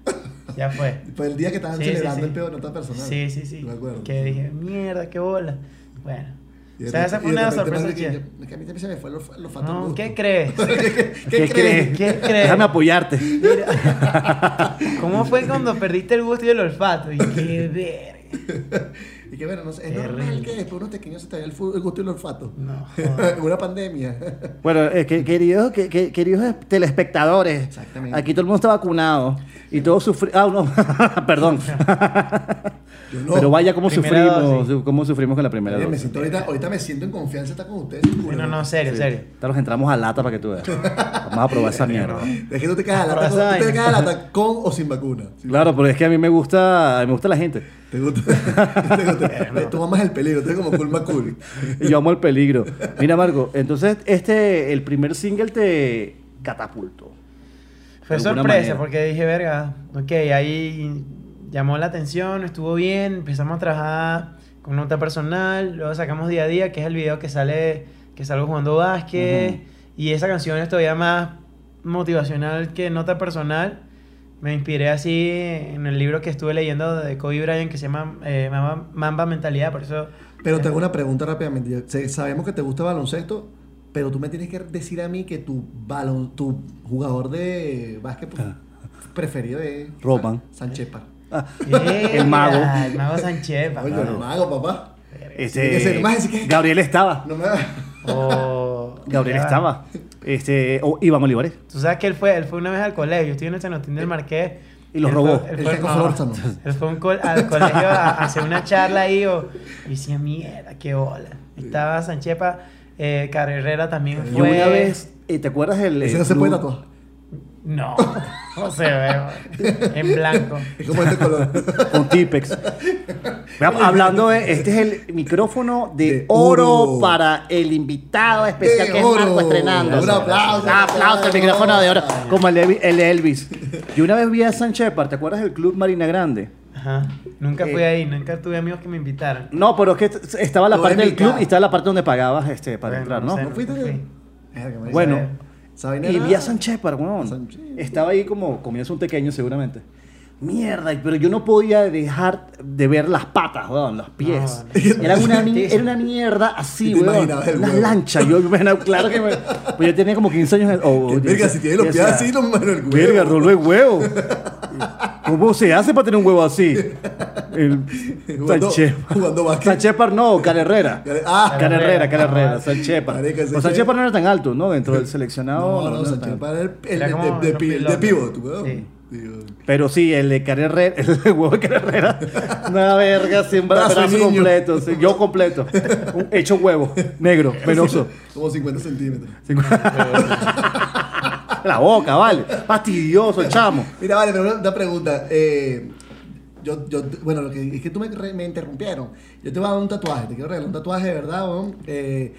ya fue. Fue el día que estaban Sí, sí, celebrando sí. el pedo de nota personal. Sí, sí, sí. Me acuerdo. Que dije, mierda, qué bola. Bueno. O sea, esa fue una sorpresa que a mí también se me fue el olf- el olfato. al No. ¿qué crees? ¿Qué, crees? ¿Qué crees? Déjame apoyarte. Mira, ¿Cómo fue cuando perdiste el gusto y el olfato? Y qué verga. Y que bueno, no sé, es Terrible. normal que después unos pequeños se te el, el gusto y el olfato. No. Una pandemia. Bueno, eh, que- queridos, que- que- queridos telespectadores, Exactamente. aquí todo el mundo está vacunado y todos sufrimos. Ah, no, perdón. No. Pero vaya cómo Primera sufrimos, dosis. cómo sufrimos con la primera Oye, me siento ahorita, ahorita me siento en confianza estar con ustedes. No, no, serio, serio. Ahorita nos entramos a lata para que tú veas. Vamos a probar esa mierda. Es que tú te quedas a lata, con, tú te quedas a lata con o sin vacuna. Sí. Claro, pero es que a mí me gusta, me gusta la gente. Te gusta. te gusta. Tú amas el peligro, tú eres como cool yo amo el peligro. Mira, Marco, entonces este, el primer single te, catapultó. Fue sorpresa manera. porque dije, verga, ok, ahí llamó la atención, estuvo bien, empezamos a trabajar con nota personal, luego sacamos día a día, que es el video que sale, que salgo jugando básquet, Ujú. y esa canción es todavía más motivacional que nota personal. Me inspiré así en el libro que estuve leyendo de Kobe Bryant que se llama eh, Mamba, Mamba Mentalidad, por eso... Pero te hago una pregunta rápidamente. Sabemos que te gusta el baloncesto, pero tú me tienes que decir a mí que tu balon, tu jugador de básquet pues, preferido es Roman. Sánchez Par. ¡Eh! el mago. El mago Sánchez, papá. Oye, el mago, papá. Que Ese, más, Gabriel estaba. No me O- Gabriel estaba. Este, o Iván Olivares. Tú sabes que él fue, él fue una vez al colegio. Yo estoy en el Sanotín del Marqués. Y los Él robó. fue- él El fue- no. Él fue a un col- al colegio a, a hacer una charla ahí. O, y decía, mierda, qué bola. Estaba Sanchepa, eh, Carrera también Yo fue. una vez, eh, ¿te acuerdas el. Ese el no se puede tatuar. No, no se ve. En blanco. Es como este color. Con Tipex. Hablando de, este es el micrófono de, De oro, oro. para el invitado especial De que es oro. Marco estrenando. Un aplauso. Un aplauso, el micrófono de oro. Como el, Elvi- el Elvis. Yo una vez vi a San Shepard, ¿te acuerdas del Club Marina Grande? Ajá. Nunca fui Eh. ahí, nunca tuve amigos que me invitaran. No, pero es que estaba la parte de del club y estaba la parte donde pagabas este, para Bueno, entrar, no ¿no? sé. ¿No fuiste? fui. Bueno, Y vi a Shepard, weón. Estaba ahí como comienza un pequeño seguramente. Mierda, pero yo no podía dejar de ver las patas, weón, los pies. No, era, una, era una mierda así, weón. el huevo. lanchas. Yo claro que me. Pues yo tenía como 15 años. o- Que, o verga, 16, si tiene los pies así, me imagino el huevo. Verga, rolo de huevo. ¿Cómo se hace para tener un huevo así? El Jugando- jugando básquet. San Shepard no, Carrera. Ah, Can Herrera, Can Herrera. Herrera, San Shepard. O San que- Shepard no era tan alto, ¿no? Dentro del seleccionado. no, no, era alto. para el, el, Era de, de, de, de pivot, weón. Sí. Digo, Pero sí, el de Can Herrera, el huevo de Can Herrera, una verga, sin Brazo completo, sí, yo completo. Hecho huevo, negro, penoso. Como 50 centímetros. La boca, vale. Fastidioso chamo. Mira, vale, pero una, una pregunta. Eh, yo, yo, bueno, lo que, es que tú me, interrumpieron. Yo te voy a dar un tatuaje, te quiero regalar un tatuaje de verdad. Eh,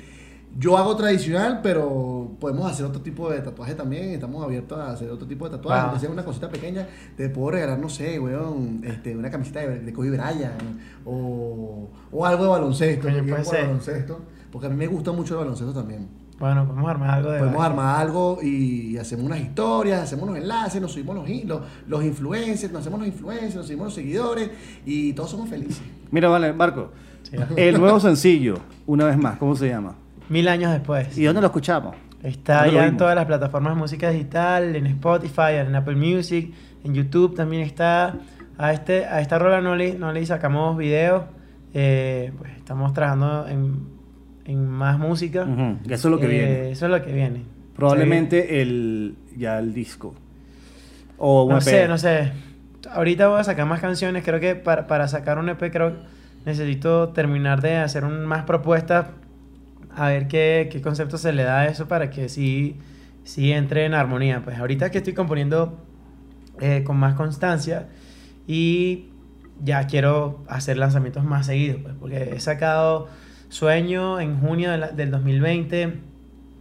yo hago tradicional, pero podemos hacer otro tipo de tatuaje también. Estamos abiertos a hacer otro tipo de tatuaje. Aunque sea una cosita pequeña, te puedo regalar, no sé, weón, este, una camiseta de, de Kobe Bryant o, o algo de baloncesto. Puede ser. baloncesto, porque a mí me gusta mucho el baloncesto también. Bueno, podemos armar algo de. Podemos armar algo y hacemos unas historias, hacemos unos enlaces, nos subimos los, los, los influencers, nos hacemos los influencers, nos subimos los seguidores y todos somos felices. Mira, vale, Marco. Sí. El nuevo sencillo, una vez más, ¿cómo se llama? Mil años después. ¿Y dónde lo escuchamos? Está ¿Dónde lo ya en todas las plataformas de música digital, en Spotify, en Apple Music, en YouTube también está. A, este, a esta rola no le, no le sacamos video. eh, pues estamos trabajando en, en más música. Ujú, Eso es lo que Eh, viene. Eso es lo que viene. Probablemente el ya el disco. O un No EP. sé, no sé. Ahorita voy a sacar más canciones. Creo que para, para sacar un EP, creo necesito terminar de hacer un- más propuestas. A ver qué, qué concepto se le da a eso para que sí, sí entre en armonía. Pues ahorita que estoy componiendo eh, con más constancia y ya quiero hacer lanzamientos más seguidos. Pues, porque he sacado Sueño en junio de la- del 2020,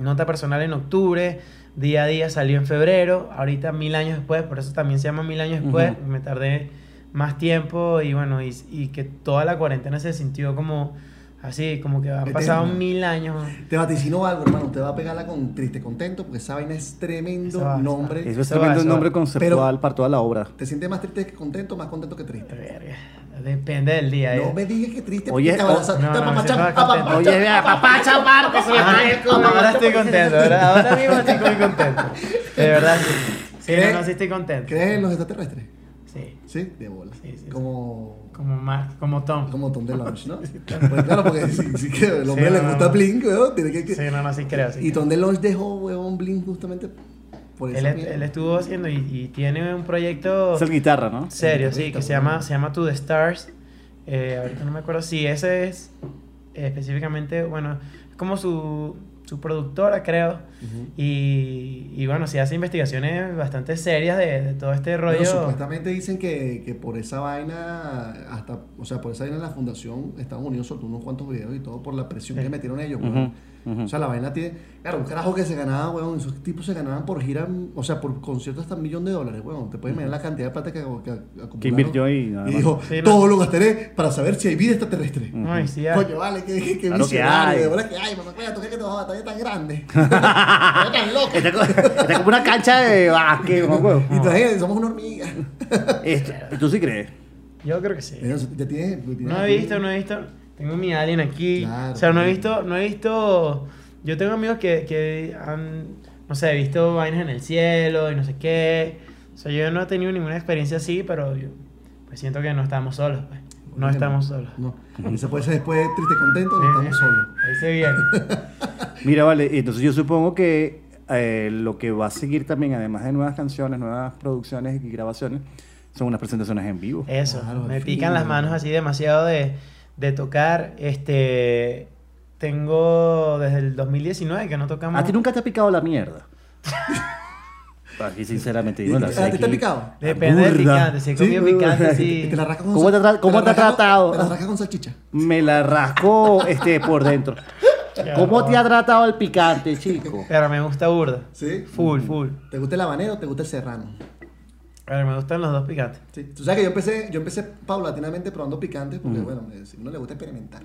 Nota Personal en octubre, Día a Día salió en febrero, ahorita mil años después, por eso también se llama mil años después, me tardé más tiempo y bueno, y, y que toda la cuarentena se sintió como así, como que han pasado mil años. Te vaticino algo, hermano, te va a pegarla con Triste Contento porque esa vaina es tremendo va, eso nombre. Eso es va, tremendo eso nombre va. conceptual para toda la obra. ¿Te sientes más triste que contento más contento que triste? Verga, Depende del día. No eh. me digas que triste. Oye, porque te abraza- oh, no, te no, va apapacha- Oye, vea, papá, chaparro, se me cae el culo. Ahora estoy contento, ahora, ahora mismo estoy muy contento. De verdad, sí. Sí, ¿Crees- no, no, sí estoy contento. ¿Crees en los extraterrestres? Sí, Sí, de bola. Sí, sí, sí. como, como Mark, como Tom. como Tom DeLonge, ¿no? pues claro, porque si, si que el hombre Sí, le no, gusta no. Blink, weón, tiene que... Sí, no, no, sí creo. Sí y. Tom DeLonge dejó, weón, Blink justamente por él, est- mierda. él estuvo haciendo y, y tiene un proyecto Es el guitarra, ¿no? serio, sí, que se llama, se llama To The Stars. Eh, ahorita no me acuerdo si ese es eh, específicamente, bueno, es como su, su productora, creo. Y, y bueno, sí hace investigaciones bastante serias de, de todo este rollo. Pero supuestamente dicen que, que por esa vaina, hasta, o sea, por esa vaina la fundación Estados Unidos soltó unos cuantos videos y todo por la presión Sí. que metieron ellos, Ujú, weón. ujú. O sea, la vaina tiene, claro, un carajo que se ganaba, weón, esos tipos se ganaban por gira, o sea, por conciertos hasta un millón de dólares, weón. Te puedes imaginar la cantidad de plata que, que, acumularon. Que invirtió ahí, Y dijo, Sí, todo lo gastaré para saber si hay vida extraterrestre. Ay, sí. Coño, vale, que, que, que Claro que visionario, hay. de verdad que hay, mamá, coño, tú crees que te vas a todavía tan grande. Tan loco. Está co- está como una cancha de básquet, huevo. Y todavía somos una hormiga. Esto, ¿Tú sí crees? Yo creo que sí. Ya tienes, tienes No he visto, no he visto. Tengo mi alien aquí. Claro, o sea, no he visto, no he visto. Yo tengo amigos que, que han, no sé, visto vainas en el cielo y no sé qué. O sea, yo no he tenido ninguna experiencia así, pero yo pues siento que no estamos solos. pues. No estamos solos. No. Y se puede ser después triste contento, no Sí, estamos sí. solos. Ahí se viene. Mira, vale, entonces yo supongo que eh, lo que va a seguir también, además de nuevas canciones, nuevas producciones y grabaciones, son unas presentaciones en vivo. Eso. Claro, me fin. pican las manos así demasiado de, de tocar. Este. Tengo desde el 2019 que no tocamos. ¿A ti nunca te ha picado la mierda? Aquí, sinceramente, ¿Y- digo, ¿A ti te ha picado? Depende del picante. Si he comido picante, ¿Y sí. te la rascas con ¿Cómo te tra- cómo la te ha con- tratado? Te la rascas con salchicha. Me la rasco este, por dentro. ¿Cómo te ha tratado el picante, chico? Pero me gusta burda. ¿Sí? Full, full. ¿Te gusta el habanero o te gusta el serrano? Pero me gustan los dos picantes. Sí. Tú sabes que yo empecé, yo empecé paulatinamente probando picantes porque, bueno, eh, si uno le gusta experimentar.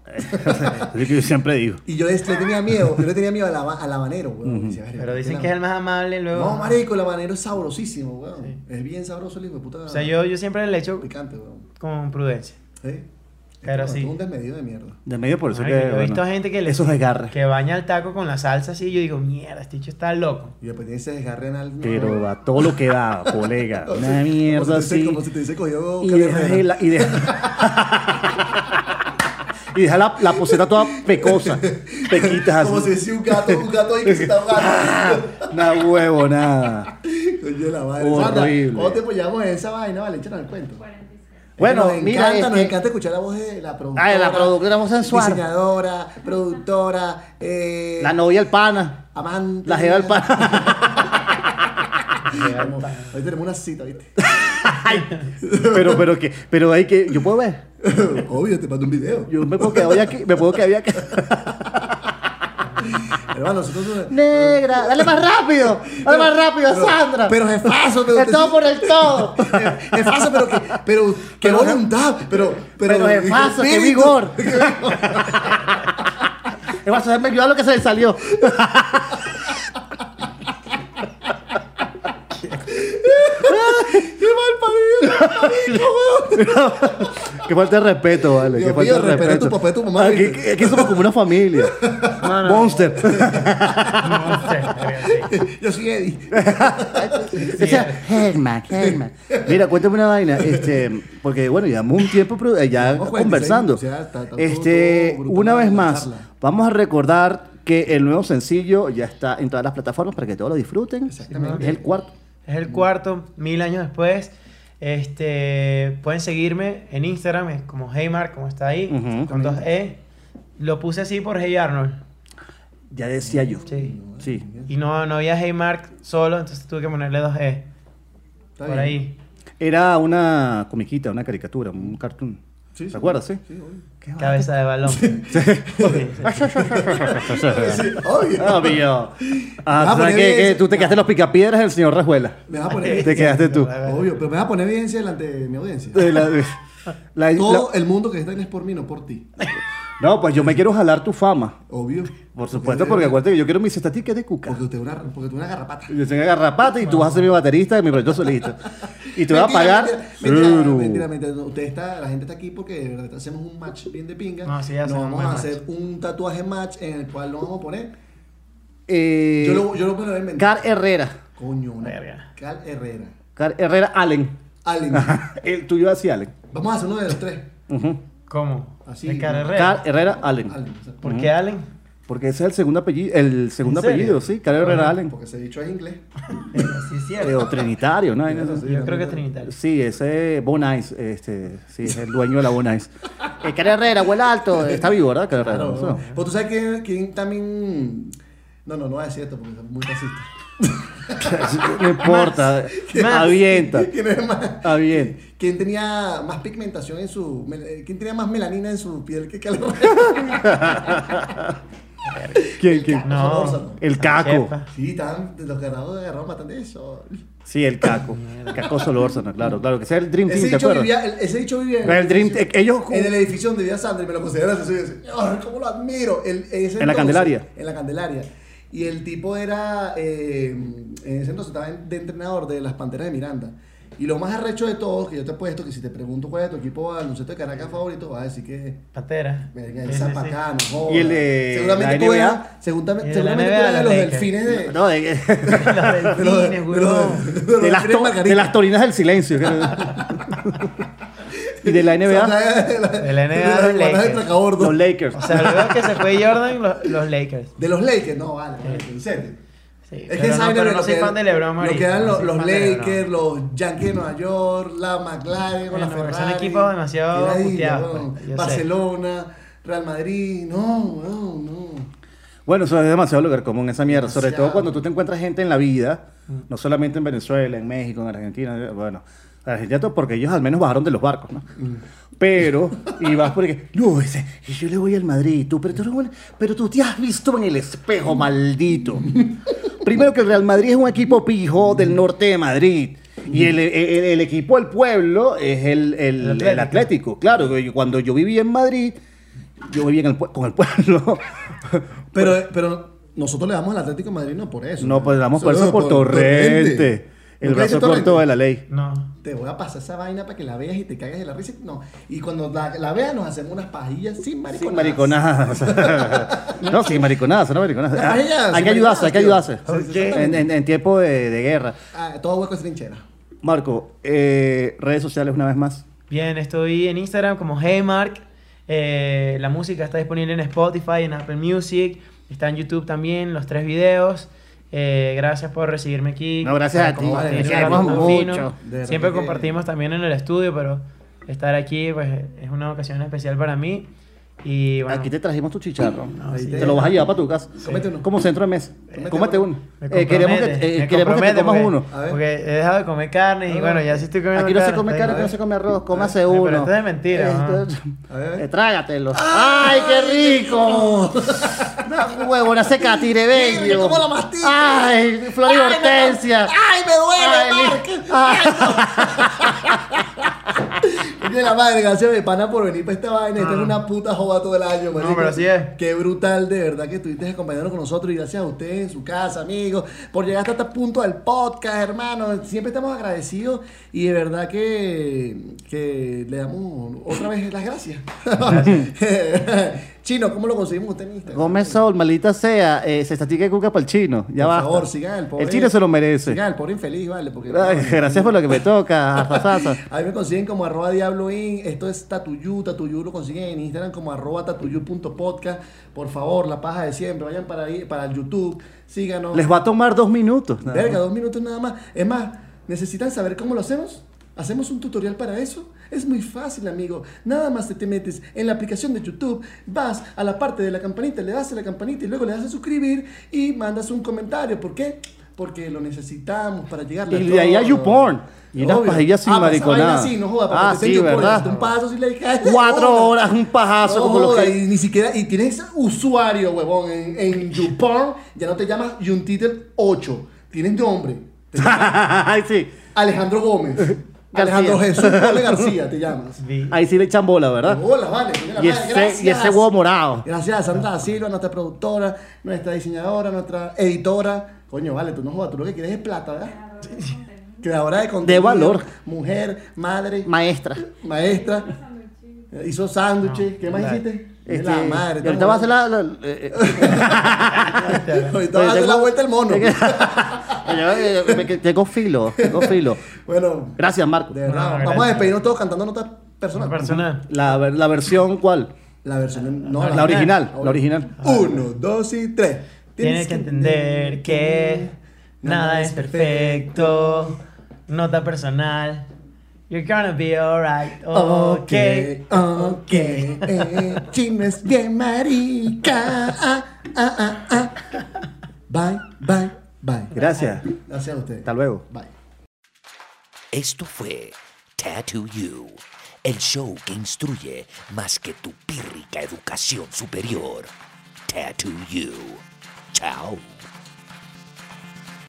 Es lo que yo siempre digo. Y yo le, tenía miedo, yo le tenía miedo al, haba- al habanero, weón. Decía, "Verga, Pero dicen que es el más amable luego. No, marico, el habanero es sabrosísimo, weón. Sí. Es bien sabroso el hijo de puta. O sea, yo, yo siempre le echo Picante, weón. con prudencia. ¿Sí? Pero sí. un desmedido de mierda. De medio por eso Ay, que. yo he bueno, visto gente que le Esos desgarres. que baña el taco con la salsa así y yo digo, mierda, este bicho está loco. Y después tiene ese desgarre anal. no, Pero a todo lo que da, colega. Una mierda como así. Como si te dice cogió Y deja, Herrera. la, y deja, y deja la, la poseta toda pecosa. Pequitas así. Como si fuese un gato, un gato ahí que se está ahogando. Una huevo, nada. Coño, la madre. Horrible. ¿Cómo te apoyamos en esa vaina? Vale, échanos el cuento. Bueno, nos mira, encanta, nos este- encanta escuchar la voz de la productora. Ah, de la productora, voz sensual. Diseñadora, productora, eh, La novia el pana. amante. La jeva el pana. Hoy tenemos una cita, ¿viste? Pero, pero que, pero hay que, yo puedo ver. Obvio, te mando un video. Yo me puedo quedar hoy aquí, me puedo quedar hoy aquí. Hermano. Negra, dale más rápido, dale más rápido, Pero- Sandra. Pero jefazo, pero. el todo por el todo. Jefazo, pero que. Pero. Qué Pero- voluntad. Pero. Pero jefazo, qué vigor. Es más, déjame ayudar lo que se le salió. ¡Qué mal parido! Qué falta de respeto, vale. Dios Qué falta mío, de respeto. tu papá y tu mamá, Aquí, ¿viste? aquí somos como una familia. Monster. No sé, Yo soy Eddie. Decía, Herman, Herman. Mira, cuéntame una vaina. Este, porque bueno, llevamos un tiempo pro- eh, ya 46 conversando. minutos, ya está- está todo- este, todo una vez más, charla. vamos a recordar que el nuevo sencillo ya está en todas las plataformas para que todos lo disfruten. Exactamente. Es el cuarto. Es el cuarto, mil años después. Este, pueden seguirme en Instagram, es como Heymar, como está ahí, con dos E. Lo puse así por Hey Arnold. Ya decía yo. Sí. Sí. Y no, no había Heymar solo, entonces tuve que ponerle dos E. Está por bien. ahí. Era una comiquita, una caricatura, un cartoon. Sí, ¿Te sí. acuerdas, sí? Sí, obvio. Qué Cabeza de balón. Sí, sí. Sí, obvio. Obvio. Ah, bien- Que tú te quedaste en los picapiedras del señor Rajuela. Me vas a poner Te quedaste tú. Obvio, pero me vas a poner evidencia delante de mi audiencia. La- la- Todo el mundo que está en es por mí, no por ti. No, pues yo me quiero jalar tu fama. Obvio. Por supuesto, porque acuérdate que yo quiero mis estadísticas de cuca. Porque una, tú eres una garrapata. Yo soy garrapata y tú vas a ser mi baterista de mi proyecto solista. Y te voy a pagar. Mentira, mentira, mentira, mentira. Usted está, la gente está aquí porque de verdad hacemos un match bien de pinga. No, sí, Nos vamos a match. hacer un tatuaje match en el cual nos vamos a poner. Eh, Yo lo, yo lo puedo inventar. Car Herrera. Coño, una. Verga. Cal Herrera. Car Herrera Allen. Allen. El tuyo así, Allen. Vamos a hacer uno de los tres. Ujú. ¿Cómo? Así, De ¿no? Carrera. Car Herrera Allen. Allen. o sea, ¿Por qué Allen? Porque ese es el segundo apellido, el segundo apellido, sí, Carlos Herrera Allen. Porque ese dicho es inglés. Eh, sí, es Eh, cierto. o Trinitario, ¿no? Sí, Eso- sí. Yo creo que es Trinitario. Sí, ese Bonais, este, sí, es el dueño de la Bonais. Eh, Carlos Herrera, huele alto, está vivo, ¿verdad? Carlos Herrera. Claro. Pues tú sabes quién, quién también. No, no, no decir esto porque es muy racista. No importa, avienta, ¿Quién es más? avienta. ¿Quién tenía más pigmentación en su. eh, ¿Quién tenía más melanina en su piel que ¿Quién, quién? No. El caco. Sí, estaban, los agarrados agarraron bastante eso. Sí, el caco. Caco Solórzano, claro, claro, que sea el Dream Team, Ese ¿te acuerdas? vivía, el- ese dicho vivía en Pero el Dream- edificio- ellos- en el edificio donde vivía Sandra y me lo consideran así. ¿cómo lo admiro? El- ese En la entonces- Candelaria. En la Candelaria. Y el tipo era, eh, en ese entonces estaba en- de entrenador de las Panteras de Miranda. Y lo más arrecho de todo, que yo te he puesto, que si te pregunto cuál es tu equipo baloncesto de Caracas favorito, vas a decir que Pantera. Verga, Sí, el sí, sí. Zapacano, joda. Y el de Seguramente la tú seguramente, seguramente tú eras de los delfines de... No, de, Los de los- delfines, de de Margarita. de las torinas del silencio. y de la NBA, De la NBA, de los de Lakers. Tracabordo. los Lakers. O sea, luego que se fue Jordan, los, los Lakers. De los Lakers, no, vale, en serio. Sí, Es que no, saben no que soy fan de LeBron Lo quedan no los. Lakers, los Yankees de Nueva York, la McLaren, la Bueno, porque Ferrari. son equipos demasiado puteados, pues, sé. Barcelona, Real Madrid, no, no, no. Bueno, eso es demasiado lugar común, esa mierda. Sobre todo cuando tú te encuentras gente en la vida, no solamente en Venezuela, en México, en Argentina. Bueno, Argentina todo porque ellos al menos bajaron de los barcos, ¿no? Pero, y vas porque, no, ese, y yo le voy al Madrid, tú, pero tú, no- pero tú te has visto en el espejo, maldito. Primero que el Real Madrid es un equipo pijo del norte de Madrid. Y el, el- el equipo del pueblo es el, el- Atlético. Atlético. Claro, cuando yo vivía en Madrid, yo vivía en el, pue- con el pueblo. Pero, pero nosotros le damos al Atlético de Madrid no por eso. No, pues damos por eso por Torrente. El ¿Nunca brazo corto Torrente? de la ley. No. Te voy a pasar esa vaina para que la veas y te cagas de la risa. No. Y cuando la, la veas, nos hacemos unas pajillas sin mariconadas. Sin mariconadas. no, sin mariconadas, no mariconadas. Pajillas, Ah, hay que ayudarse, hay que ayudarse. tío. Sí, sí, En, en- en tiempo de, de guerra. Ah, todo hueco es trinchera. Marco, eh, redes sociales una vez más. Bien, estoy en Instagram como Heymark. Eh, la música está disponible en Spotify, en Apple Music. Está en YouTube también, los tres videos. Eh, gracias por recibirme aquí. No, gracias a ti. mucho. Siempre compartimos también en el estudio, pero estar aquí pues, es una ocasión especial para mí. Y bueno, Aquí te trajimos tu chicharro. ahí te, te- lo vas a llevar para tu casa. Cómete uno. Como centro de mesa. Cómete Cómete uno. Eh, queremos que, compromete, eh, me queremos que te compromete comas porque- uno. Ver. Porque he dejado de comer carne y Ah. bueno, ya sí estoy comiendo Aquí no se come está carne, aquí no se come arroz, cómase Pero uno. esto es mentira. Eh, trágatelo. ¡Ay, qué rico! Una huevona seca, tirebeño. Mira cómo la mastica. ¡Ay, flor y Ay, me- hortensia! ¡Ay, me duele, Ay, La madre, gracias de pana por venir para esta vaina. Esta es una puta joda todo el año, marico. pero así es. Qué brutal, de verdad, que estuviste acompañándonos con nosotros. Y gracias a ustedes en su casa, amigos, por llegar hasta este punto del podcast, hermano. Siempre estamos agradecidos. Y de verdad que, que le damos otra vez las gracias. Chino, ¿cómo lo conseguimos usted en Instagram? Gómez Sol, maldita sea, eh, se estatica de cuca para el chino. Ya Por basta. favor, sigan al pobre. El chino se lo merece. Sigan al pobre infeliz, vale. Porque, Ay, gracias por lo que me toca, Arrasasa. Ahí me consiguen como arroba diabloin. Esto es Tatuyu. Tatuyu lo consiguen en Instagram como arroba tatuyu.podcast. Por favor, la paja de siempre. Vayan para ahí, para el YouTube. Síganos. Les va a tomar dos minutos. Verga, más. dos minutos nada más. Es más, ¿necesitan saber cómo lo hacemos? ¿Hacemos un tutorial para eso? Es muy fácil, amigo. Nada más te, te metes en la aplicación de YouTube, vas a la parte de la campanita, le das a la campanita y luego le das a suscribir y mandas un comentario. ¿Por qué? Porque lo necesitamos para llegar Y de ahí a YouPorn. Y unas pajillas sin mariconada. Sí, no joda, porque Ah, te sí, ¿verdad? Un paso le. Cuatro horas, un pajazo No como lo joda, que. Y ni siquiera, y tienes usuario, huevón, en, en YouPorn, ya no te llamas Juntitel 8, tienes nombre. Llamas Ay, sí. Alejandro Gómez. García. Alejandro Jesús Pole García te llamas. Ahí sí le echan bola, ¿verdad? Hola, vale. Y madre, ese, y ese huevo morado. Gracias a Sandra da Silva, nuestra productora, nuestra diseñadora, nuestra editora. Coño, vale, tú no jodas, tú lo que quieres es plata, ¿verdad? Creadora de contenido. valor. Mujer, madre, Maestra. maestra. Hizo sándwiches. ¿Qué más hiciste? Este, la madre. y ahorita va a hacer la. la- eh, eh, Ahorita va a hacer la vuelta el mono. Tengo filo, tengo filo. bueno, Gracias, Marco. de verdad. No, vamos gracias. a despedirnos todos cantando notas personales. Personal. La, la versión, ¿cuál? La versión. No, La original, la original. Uno, dos y tres. Tienes que entender que nada es perfecto. Nota personal. You're gonna be alright. Ok, Okay. ok. Eh, chismes bien marica. Ah, ah, ah, ah. Bye, bye, bye. Gracias. Gracias a ustedes. Hasta luego. Bye. Esto fue Tattoo You, el show que instruye más que tu pírrica educación superior. Tattoo You. Chao.